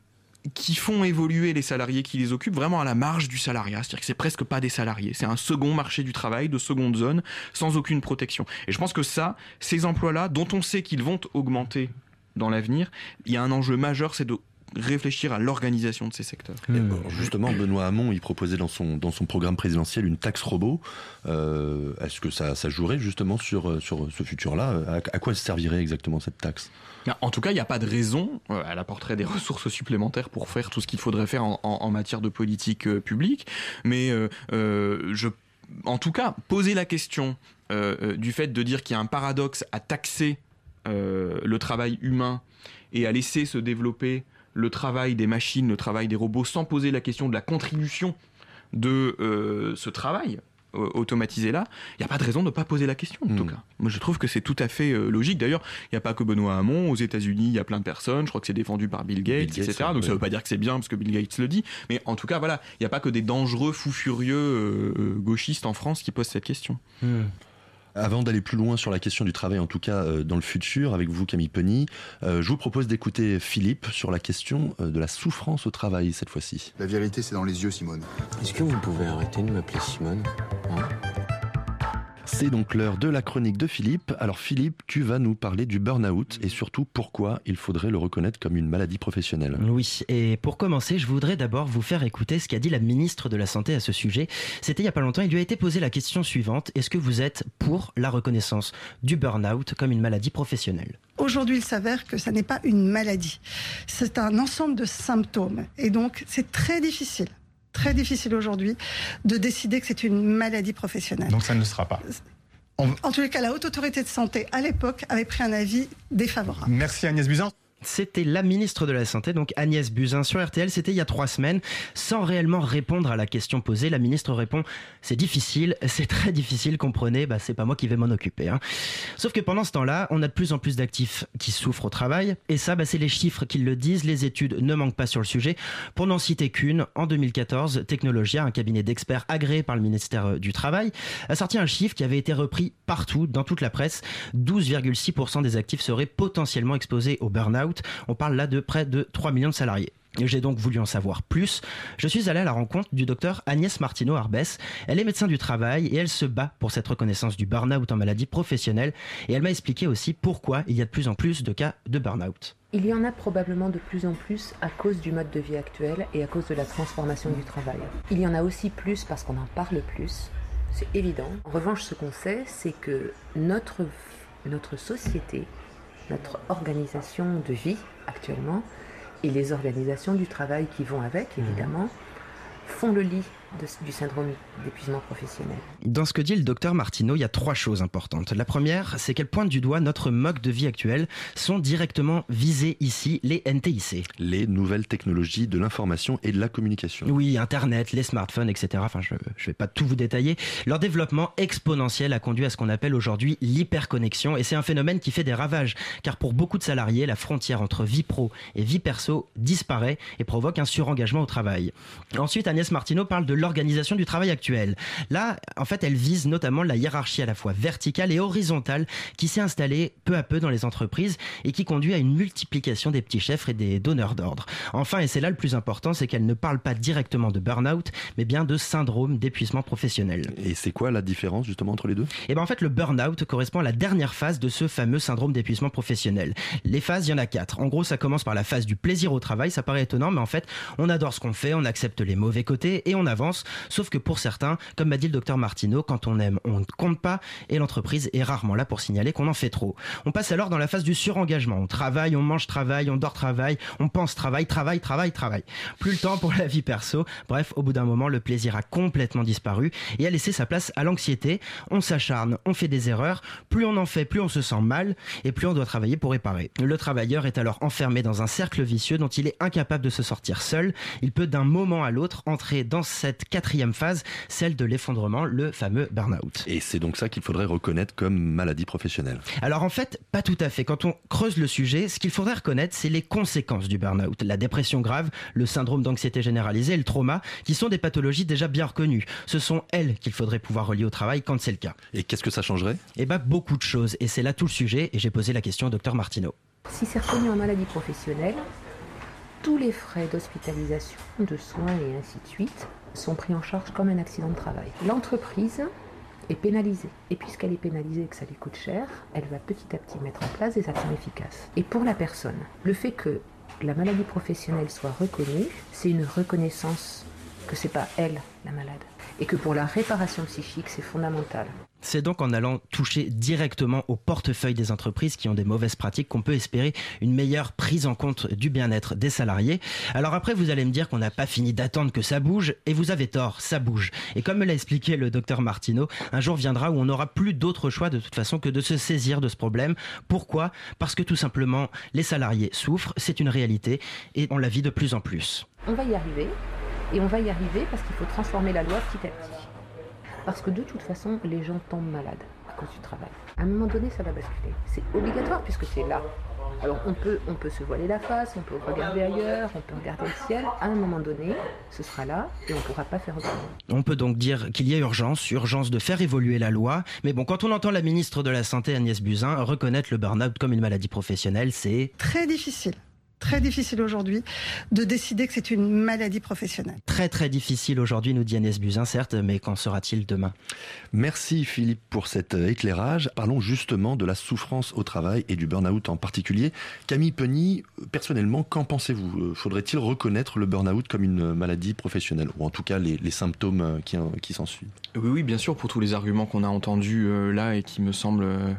qui font évoluer les salariés qui les occupent vraiment à la marge du salariat. C'est-à-dire que c'est presque pas des salariés. C'est un second marché du travail, de seconde zone, sans aucune protection. Et je pense que ça, ces emplois-là, dont on sait qu'ils vont augmenter dans l'avenir, il y a un enjeu majeur, c'est de réfléchir à l'organisation de ces secteurs. Et, euh, justement, Benoît Hamon, il proposait dans son, dans son programme présidentiel une taxe robot. Euh, Est-ce que ça, ça jouerait justement sur, sur ce futur-là? À, à quoi servirait exactement cette taxe? En tout cas, il n'y a pas de raison. euh, Elle apporterait des (laughs) ressources supplémentaires pour faire tout ce qu'il faudrait faire en, en- en matière de politique euh, publique. Mais euh, euh, je, en tout cas, poser la question euh, euh, du fait de dire qu'il y a un paradoxe à taxer euh, le travail humain et à laisser se développer le travail des machines, le travail des robots, sans poser la question de la contribution de euh, ce travail euh, automatisé là, il n'y a pas de raison de ne pas poser la question en tout cas. Moi je trouve que c'est tout à fait euh, logique. D'ailleurs, il n'y a pas que Benoît Hamon. Aux États-Unis, il y a plein de personnes. Je crois que c'est défendu par Bill Gates, Bill Gates, etc. Donc ça ne veut pas dire que c'est bien parce que Bill Gates le dit. Mais en tout cas, voilà, il n'y a pas que des dangereux fous furieux gauchistes en France qui posent cette question. Avant d'aller plus loin sur la question du travail, en tout cas euh, dans le futur, avec vous Camille Penny, euh, je vous propose d'écouter Philippe sur la question euh, de la souffrance au travail cette fois-ci. La vérité, c'est dans les yeux, Simone. Est-ce que vous pouvez arrêter de m'appeler Simone? Hein? C'est donc l'heure de la chronique de Philippe. Alors Philippe, tu vas nous parler du burn-out et surtout pourquoi il faudrait le reconnaître comme une maladie professionnelle. Oui, et pour commencer, je voudrais d'abord vous faire écouter ce qu'a dit la ministre de la Santé à ce sujet. C'était il y a pas longtemps, il lui a été posé la question suivante, est-ce que vous êtes pour la reconnaissance du burn-out comme une maladie professionnelle? Aujourd'hui, il s'avère que ça n'est pas une maladie. C'est un ensemble de symptômes. Et donc, c'est très difficile, très difficile aujourd'hui de décider que c'est une maladie professionnelle. Donc ça ne le sera pas. En tous les cas, la Haute Autorité de Santé, à l'époque, avait pris un avis défavorable. Merci Agnès Buzyn. C'était la ministre de la Santé, donc Agnès Buzyn, sur RTL. C'était il y a trois semaines. Sans réellement répondre à la question posée, la ministre répond C'est difficile, (laughs) c'est très difficile, comprenez, bah, c'est pas moi qui vais m'en occuper. hein. Sauf que pendant ce temps-là, on a de plus en plus d'actifs qui souffrent au travail. Et ça, bah, c'est les chiffres qui le disent. Les études ne manquent pas sur le sujet. Pour n'en citer qu'une, en 2014, Technologia, un cabinet d'experts agréé par le ministère euh, du Travail, a sorti un chiffre qui avait été repris partout, dans toute la presse. 12,6% des actifs seraient potentiellement exposés au burn-out. On parle là de près de 3 millions de salariés. J'ai donc voulu en savoir plus. Je suis allé à la rencontre du docteur Agnès Martineau-Arbès. Elle est médecin du travail et elle se bat pour cette reconnaissance du burn-out en maladie professionnelle. Et elle m'a expliqué aussi pourquoi il y a de plus en plus de cas de burn-out. Il y en a probablement de plus en plus à cause du mode de vie actuel et à cause de la transformation du travail. Il y en a aussi plus parce qu'on en parle plus, c'est évident. En revanche, ce qu'on sait, c'est que notre société, notre organisation de vie actuellement, et les organisations du travail qui vont avec, évidemment, font le lit de- du syndrome d'épuisement professionnel. Dans ce que dit le docteur Martineau, il y a trois choses importantes. La première, c'est qu'elle pointe du doigt notre mode de vie actuel. Sont directement visés ici les NTIC. Les nouvelles technologies de l'information et de la communication. Oui, Internet, les smartphones, etc. Enfin, je ne vais pas tout vous détailler. Leur développement exponentiel a conduit à ce qu'on appelle aujourd'hui l'hyperconnexion. Et c'est un phénomène qui fait des ravages. Car pour beaucoup de salariés, la frontière entre vie pro et vie perso disparaît et provoque un surengagement au travail. Ensuite, Agnès Martineau parle de l'organisation du travail actuel. Là, en fait, elle vise notamment la hiérarchie à la fois verticale et horizontale qui s'est installée peu à peu dans les entreprises et qui conduit à une multiplication des petits chefs et des donneurs d'ordre. Enfin, et c'est là le plus important, c'est qu'elle ne parle pas directement de burn-out, mais bien de syndrome d'épuisement professionnel. Et c'est quoi la différence justement entre les deux? Et ben en fait, le burn-out correspond à la dernière phase de ce fameux syndrome d'épuisement professionnel. Les phases, il y en a quatre. En gros, ça commence par la phase du plaisir au travail. Ça paraît étonnant, mais en fait, on adore ce qu'on fait, on accepte les mauvais côtés et on avance. Sauf que pour certains, comme m'a dit le docteur Martineau, quand on aime, on ne compte pas et l'entreprise est rarement là pour signaler qu'on en fait trop. On passe alors dans la phase du surengagement. On travaille, on mange travail, on dort travail, on pense travail, travail, travail, travail. Plus le temps pour la vie perso. Bref, au bout d'un moment, le plaisir a complètement disparu et a laissé sa place à l'anxiété. On s'acharne, on fait des erreurs. Plus on en fait, plus on se sent mal et plus on doit travailler pour réparer. Le travailleur est alors enfermé dans un cercle vicieux dont il est incapable de se sortir seul. Il peut d'un moment à l'autre entrer dans cette quatrième phase, celle de l'effondrement, le fameux burn-out. Et c'est donc ça qu'il faudrait reconnaître comme maladie professionnelle. Alors en fait, pas tout à fait. Quand on creuse le sujet, ce qu'il faudrait reconnaître, c'est les conséquences du burn-out. La dépression grave, le syndrome d'anxiété généralisée et le trauma, qui sont des pathologies déjà bien reconnues. Ce sont elles qu'il faudrait pouvoir relier au travail quand c'est le cas. Et qu'est-ce que ça changerait? Eh ben beaucoup de choses. Et c'est là tout le sujet. Et j'ai posé la question au docteur Martineau. Si c'est reconnu en maladie professionnelle, tous les frais d'hospitalisation, de soins et ainsi de suite sont pris en charge comme un accident de travail. L'entreprise est pénalisée. Et puisqu'elle est pénalisée et que ça lui coûte cher, elle va petit à petit mettre en place des actions efficaces. Et pour la personne, le fait que la maladie professionnelle soit reconnue, c'est une reconnaissance que c'est pas elle la malade. Et que pour la réparation psychique, c'est fondamental. C'est donc en allant toucher directement au portefeuille des entreprises qui ont des mauvaises pratiques qu'on peut espérer une meilleure prise en compte du bien-être des salariés. Alors après, vous allez me dire qu'on n'a pas fini d'attendre que ça bouge, et vous avez tort, ça bouge. Et comme me l'a expliqué le docteur Martineau, un jour viendra où on n'aura plus d'autre choix de toute façon que de se saisir de ce problème. Pourquoi? Parce que tout simplement, les salariés souffrent, c'est une réalité, et on la vit de plus en plus. On va y arriver, et on va y arriver parce qu'il faut transformer la loi petit à petit. Parce que de toute façon, les gens tombent malades à cause du travail. À un moment donné, ça va basculer. C'est obligatoire puisque c'est là. Alors on peut, on peut se voiler la face, on peut regarder ailleurs, on peut regarder le ciel. À un moment donné, ce sera là et on ne pourra pas faire autrement. On peut donc dire qu'il y a urgence, urgence de faire évoluer la loi. Mais bon, quand on entend la ministre de la Santé Agnès Buzyn reconnaître le burn-out comme une maladie professionnelle, c'est Très difficile. Très difficile aujourd'hui de décider que c'est une maladie professionnelle. très très difficile aujourd'hui, nous dit Agnès Buzyn, certes, mais qu'en sera-t-il demain? Merci Philippe pour cet éclairage. Parlons justement de la souffrance au travail et du burn-out en particulier. Camille Penny, euh, personnellement, qu'en pensez-vous? Euh, Faudrait-il reconnaître le burn-out comme une maladie professionnelle? Ou en tout cas les, les symptômes euh, qui, qui s'en suivent Oui, oui, bien sûr, pour tous les arguments qu'on a entendus euh, là et qui me semblent euh,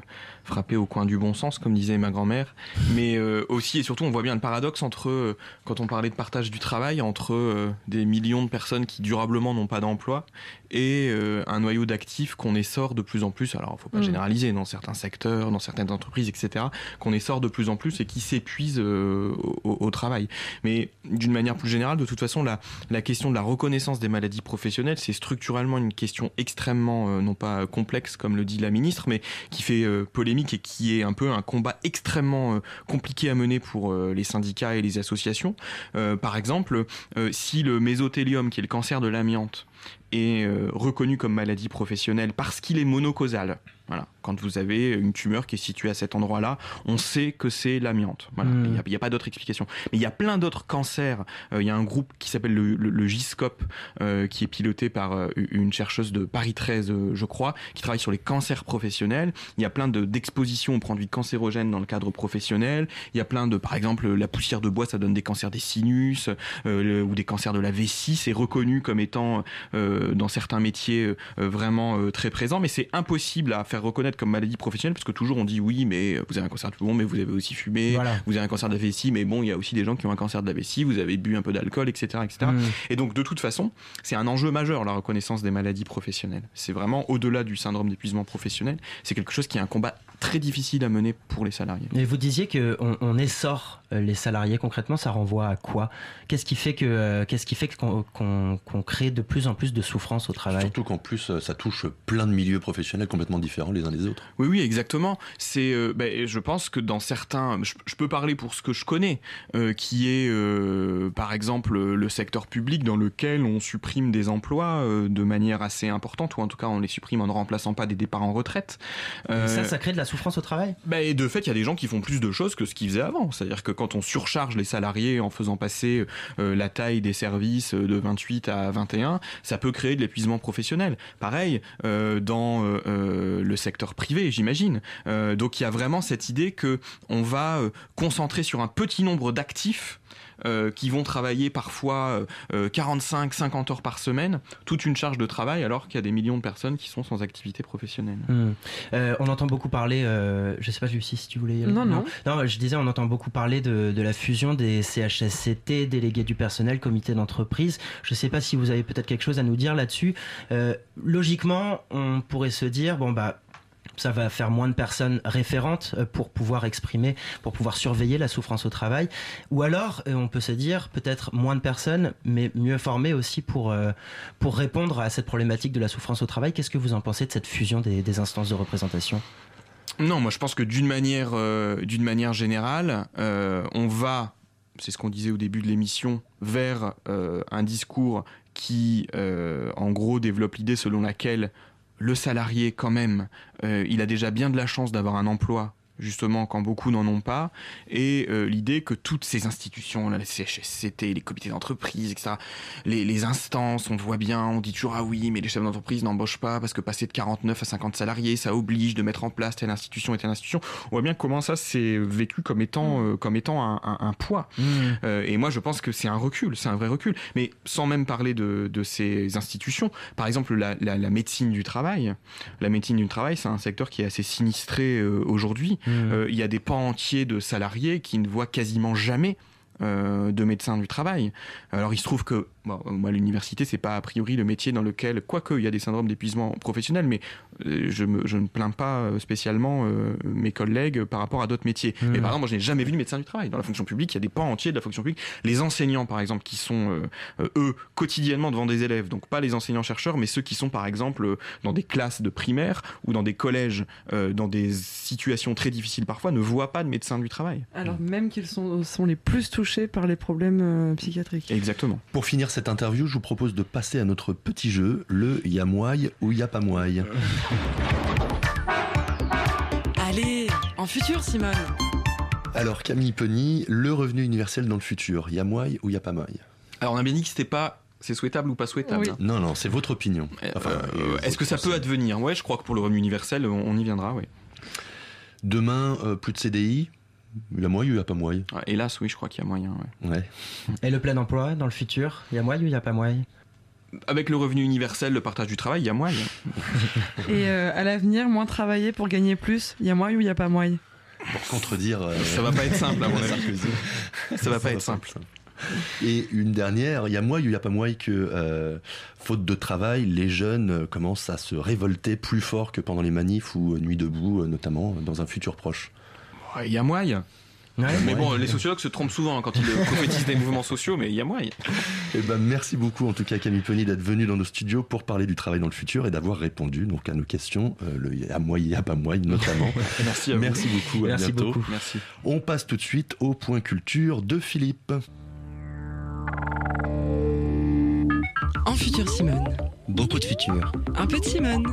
frapper au coin du bon sens, comme disait ma grand-mère. Mais euh, aussi et surtout, on voit bien le paradoxe entre, euh, quand on parlait de partage du travail, entre euh, des millions de personnes qui durablement n'ont pas d'emploi et un noyau d'actifs qu'on essore de plus en plus. Alors, il faut pas Mm. généraliser dans certains secteurs, dans certaines entreprises, etc., qu'on essore de plus en plus et qui s'épuisent au, au travail. Mais d'une manière plus générale, de toute façon, la, la question de la reconnaissance des maladies professionnelles, c'est structurellement une question extrêmement, non pas complexe comme le dit la ministre, mais qui fait euh, et qui est un peu un combat extrêmement euh, compliqué à mener pour euh, les syndicats et les associations. Euh, par exemple, si le mésothélium, qui est le cancer de l'amiante, est euh, reconnu comme maladie professionnelle parce qu'il est monocausal. Voilà. Quand vous avez une tumeur qui est située à cet endroit-là, on sait que c'est l'amiante. Voilà. Mm. Il n'y a, pas d'autre explication. Mais il y a plein d'autres cancers. Euh, il y a un groupe qui s'appelle le, le, le GISCOP, euh, qui est piloté par euh, une chercheuse de Paris 13, euh, je crois, qui travaille sur les cancers professionnels. Il y a plein de- d'expositions aux produits cancérogènes dans le cadre professionnel. Il y a plein de, par exemple, la poussière de bois, ça donne des cancers des sinus le- ou des cancers de la vessie. C'est reconnu comme étant dans certains métiers euh, vraiment euh, très présent, mais c'est impossible à faire reconnaître comme maladie professionnelle parce que toujours on dit oui, mais vous avez un cancer du poumon, mais vous avez aussi fumé, Voilà. vous avez un cancer de la vessie, mais bon, il y a aussi des gens qui ont un cancer de la vessie, vous avez bu un peu d'alcool, etc., etc. Mm. Et donc de toute façon, c'est un enjeu majeur la reconnaissance des maladies professionnelles. C'est vraiment au-delà du syndrome d'épuisement professionnel, c'est quelque chose qui est un combat très difficile à mener pour les salariés. Et vous disiez que on, essore euh, les salariés concrètement, ça renvoie à quoi? Qu'est-ce qui fait que euh, qu'est-ce qui fait qu'on qu'on- qu'on crée de plus en plus de souffrance au travail? Surtout qu'en plus, euh, ça touche plein de milieux professionnels complètement différents les uns des autres. Oui, oui, exactement. C'est, euh, ben, je pense que dans certains, je, je peux parler pour ce que je connais, euh, qui est, euh, par exemple, le secteur public dans lequel on supprime des emplois euh, de manière assez importante, ou en tout cas on les supprime en ne remplaçant pas des départs en retraite. Et ça, ça crée de la souffrance au travail? Bah, et de fait, il y a des gens qui font plus de choses que ce qu'ils faisaient avant. C'est-à-dire que quand on surcharge les salariés en faisant passer euh, la taille des services euh, de 28 à 21, ça peut créer de l'épuisement professionnel. Pareil euh, dans euh, euh, le secteur privé, j'imagine. Euh, donc il y a vraiment cette idée que on va euh, concentrer sur un petit nombre d'actifs euh, qui vont travailler parfois euh, 45-50 heures par semaine, toute une charge de travail, alors qu'il y a des millions de personnes qui sont sans activité professionnelle. Hmm. Euh, on entend beaucoup parler, euh, je sais pas Lucie si tu voulais. Non, non. Non, je disais on entend beaucoup parler de, de la fusion des CHSCT, délégués du personnel, comité d'entreprise. Je sais pas si vous avez peut-être quelque chose à nous dire là-dessus. Euh, logiquement, on pourrait se dire bon bah ça va faire moins de personnes référentes euh, pour pouvoir exprimer, pour pouvoir surveiller la souffrance au travail. Ou alors, euh, on peut se dire peut-être moins de personnes, mais mieux formées aussi pour, euh, pour répondre à cette problématique de la souffrance au travail. Qu'est-ce que vous en pensez de cette fusion des, instances de représentation? Non, moi je pense que d'une manière, manière générale, on va, c'est ce qu'on disait au début de l'émission, vers un discours qui, en gros, développe l'idée selon laquelle le salarié, quand même, euh, il a déjà bien de la chance d'avoir un emploi justement quand beaucoup n'en ont pas, et euh, l'idée que toutes ces institutions, les CHSCT, les comités d'entreprise, etc., les, les instances, on voit bien, on dit toujours ah oui, mais les chefs d'entreprise n'embauchent pas parce que passer de 49 à 50 salariés, ça oblige de mettre en place telle institution et telle institution. On voit bien comment ça c'est vécu comme étant, euh, comme étant un, un- un poids. Euh, et moi, je pense que c'est un recul, c'est un vrai recul. Mais sans même parler de, de ces institutions, par exemple, la, la- la médecine du travail. La médecine du travail, c'est un secteur qui est assez sinistré aujourd'hui. Euh, Il y a des pans entiers de salariés qui ne voient quasiment jamais euh, de médecins du travail. Alors il se trouve que bon, moi l'université c'est pas a priori le métier dans lequel quoique il y a des syndromes d'épuisement professionnel mais euh, je, me, je ne plains pas euh, spécialement euh, mes collègues par rapport à d'autres métiers. Mais par exemple moi je n'ai jamais vu de médecin du travail dans la fonction publique. Il y a des pans entiers de la fonction publique. Les enseignants par exemple qui sont euh, eux quotidiennement devant des élèves donc pas les enseignants chercheurs mais ceux qui sont par exemple dans des classes de primaire ou dans des collèges euh, dans des situations très difficiles parfois ne voient pas de médecin du travail. Alors même qu'ils sont, sont les plus touchés par les problèmes euh, psychiatriques. Exactement. Pour finir cette interview, je vous propose de passer à notre petit jeu, le Yamouaille ou Yapamouaille. Allez, en futur, Simone. Alors Camille Penny, le revenu universel dans le futur, Yamouaille ou Yapamouaille Alors on a bien dit que c'était pas c'est souhaitable ou pas souhaitable. hein. Non, non, c'est votre opinion. Enfin, Euh, euh, Est-ce que ça peut advenir? Ouais, je crois que pour le revenu universel, on, on y viendra, oui. Demain, euh, plus de CDI Yamouaille ou Yapamouaille Hélas, oui, je crois qu'il y a moyen. ouais. Ouais. Et le plein emploi dans le futur Il y a moyen ou il n'y a pas moyen Avec le revenu universel, le partage du travail, il y a moyen. Et euh, à l'avenir, moins travailler pour gagner plus, il y a moyen ou il n'y a pas moyen Pour contredire. euh, Ça va pas être simple, à mon avis. Ça va pas être simple. Et une dernière, il y a moi, il n'y a pas moi que, euh, faute de travail, les jeunes euh, commencent à se révolter plus fort que pendant les manifs ou euh, Nuit debout, euh, notamment dans un futur proche. Ouais, Il y a moyen. mais bon, les sociologues se trompent souvent quand ils (laughs) prophétisent des mouvements sociaux, mais il y a moyen. Eh ben, merci beaucoup en tout cas Camille Penny d'être venu dans nos studios pour parler du travail dans le futur et d'avoir répondu donc à nos questions, euh, le a moi, a pas moi notamment. (laughs) Merci à vous. Merci beaucoup, à Merci bientôt. beaucoup. Merci. On passe tout de suite au point culture de Philippe. En futur, Simone. Beaucoup de futur. Un peu de Simone.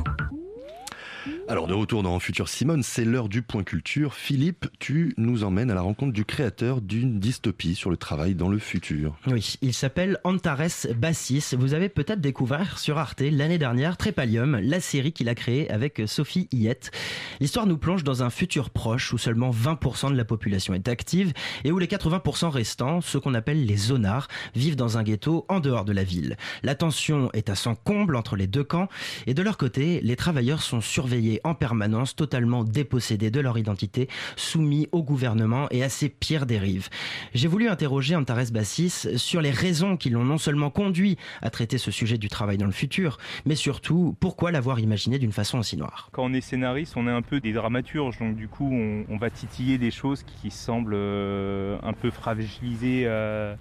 Alors de retour dans Futur Simone, c'est l'heure du point culture. Philippe, tu nous emmènes à la rencontre du créateur d'une dystopie sur le travail dans le futur. Oui, il s'appelle Antares Bassis. Vous avez peut-être découvert sur Arte l'année dernière Trépalium, la série qu'il a créée avec Sophie Hiette. L'histoire nous plonge dans un futur proche où seulement 20% de la population est active et où les 80% restants, ceux qu'on appelle les zonards, vivent dans un ghetto en dehors de la ville. La tension est à son comble entre les deux camps et de leur côté, les travailleurs sont surveillés en permanence, totalement dépossédés de leur identité, soumis au gouvernement et à ses pires dérives. J'ai voulu interroger Antares Bassis sur les raisons qui l'ont non seulement conduit à traiter ce sujet du travail dans le futur, mais surtout pourquoi l'avoir imaginé d'une façon aussi noire. Quand on est scénariste, on est un peu des dramaturges, donc du coup on, va titiller des choses qui semblent euh, un peu fragiliser euh,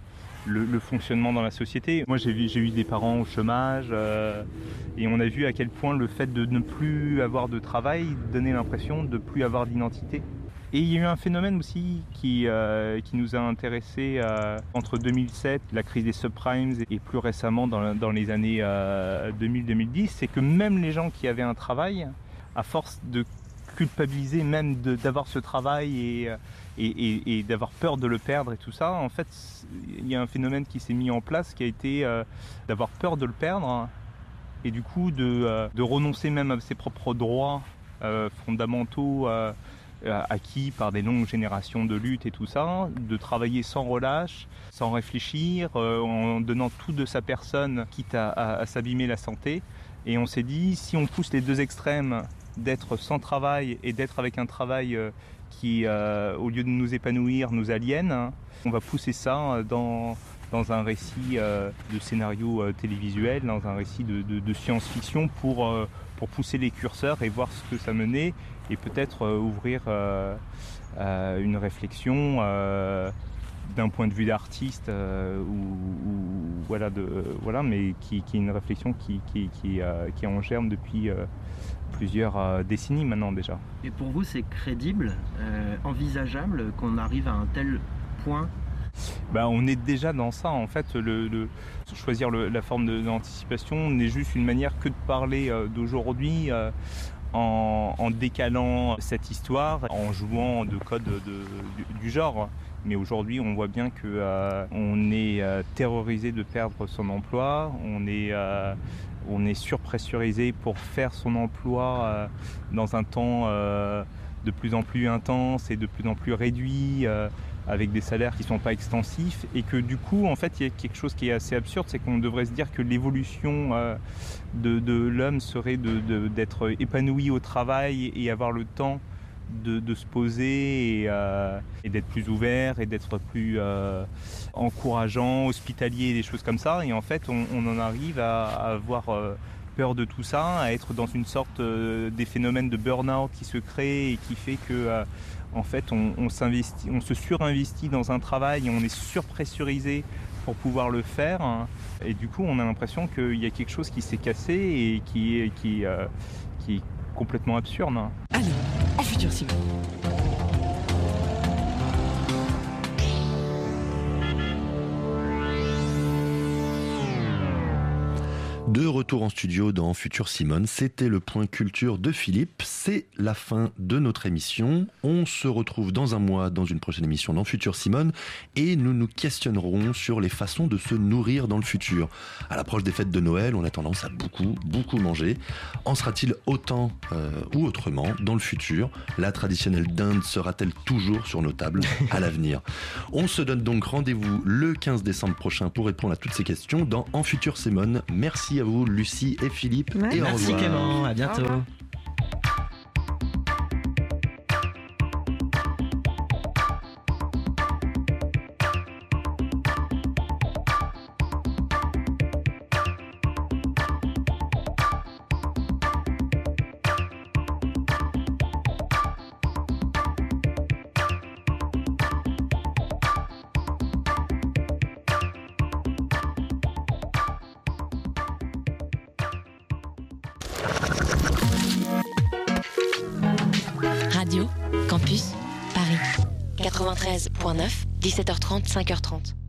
le, fonctionnement dans la société. Moi j'ai eu des parents au chômage euh, et on a vu à quel point le fait de ne plus avoir de travail donnait l'impression de ne plus avoir d'identité. Et il y a eu un phénomène aussi qui, euh, qui nous a intéressés euh, entre 2007, la crise des subprimes, et plus récemment dans, dans les années 2000-2010, c'est que même les gens qui avaient un travail, à force de culpabiliser même d'avoir ce travail et, et, et, d'avoir peur de le perdre et tout ça, en fait, il y a un phénomène qui s'est mis en place qui a été euh, d'avoir peur de le perdre et du coup de, euh, de renoncer même à ses propres droits euh, fondamentaux acquis par des longues générations de lutte et tout ça, de travailler sans relâche, sans réfléchir, en donnant tout de sa personne, quitte à, à, à s'abîmer la santé. Et on s'est dit, si on pousse les deux extrêmes d'être sans travail et d'être avec un travail qui, euh, au lieu de nous épanouir, nous aliène. On va pousser ça dans, dans un récit euh, de scénario euh, télévisuel, dans un récit de, science-fiction pour, euh, pour pousser les curseurs et voir ce que ça menait et peut-être euh, ouvrir euh, une réflexion d'un point de vue d'artiste ou, voilà, voilà, mais qui, est une réflexion qui, qui est en germe depuis plusieurs euh, décennies maintenant déjà. Et pour vous, c'est crédible, euh, envisageable qu'on arrive à un tel point? Bah, on est déjà dans ça en fait. Le, le choisir le, la forme d'anticipation n'est juste une manière que de parler euh, d'aujourd'hui. Euh, en, en, décalant cette histoire, en jouant de codes de, du, du, genre. Mais aujourd'hui, on voit bien que euh, on est terrorisé de perdre son emploi, on est on est surpressurisé pour faire son emploi euh, dans un temps euh, de plus en plus intense et de plus en plus réduit, euh, avec des salaires qui ne sont pas extensifs, et que du coup, en fait, il y a quelque chose qui est assez absurde, c'est qu'on devrait se dire que l'évolution de, l'homme serait d'être épanoui au travail et avoir le temps de, se poser et, euh, et d'être plus ouvert et d'être plus euh, encourageant, hospitalier, des choses comme ça. Et en fait, on, en arrive à, avoir euh, peur de tout ça, à être dans une sorte des phénomènes de burn-out qui se créent et qui fait que en fait, on, on, on se surinvestit dans un travail et on est surpressurisé pour pouvoir le faire. Et du coup, on a l'impression qu'il y a quelque chose qui s'est cassé et qui, qui, qui est complètement absurde. En futur Simon. De retour en studio dans Futur Simone, c'était le point culture de Philippe. C'est la fin de notre émission. On se retrouve dans un mois dans une prochaine émission dans Futur Simone et nous nous questionnerons sur les façons de se nourrir dans le futur. À l'approche des fêtes de Noël, on a tendance à beaucoup, beaucoup manger. En sera-t-il autant euh, ou autrement dans le futur? La traditionnelle dinde sera-t-elle toujours sur nos tables à l'avenir? (laughs) On se donne donc rendez-vous le 15 décembre prochain pour répondre à toutes ces questions dans En Futur Simone. Merci à vous, Lucie et Philippe. Ouais. Et Merci Clément, à bientôt. 17h30 5h30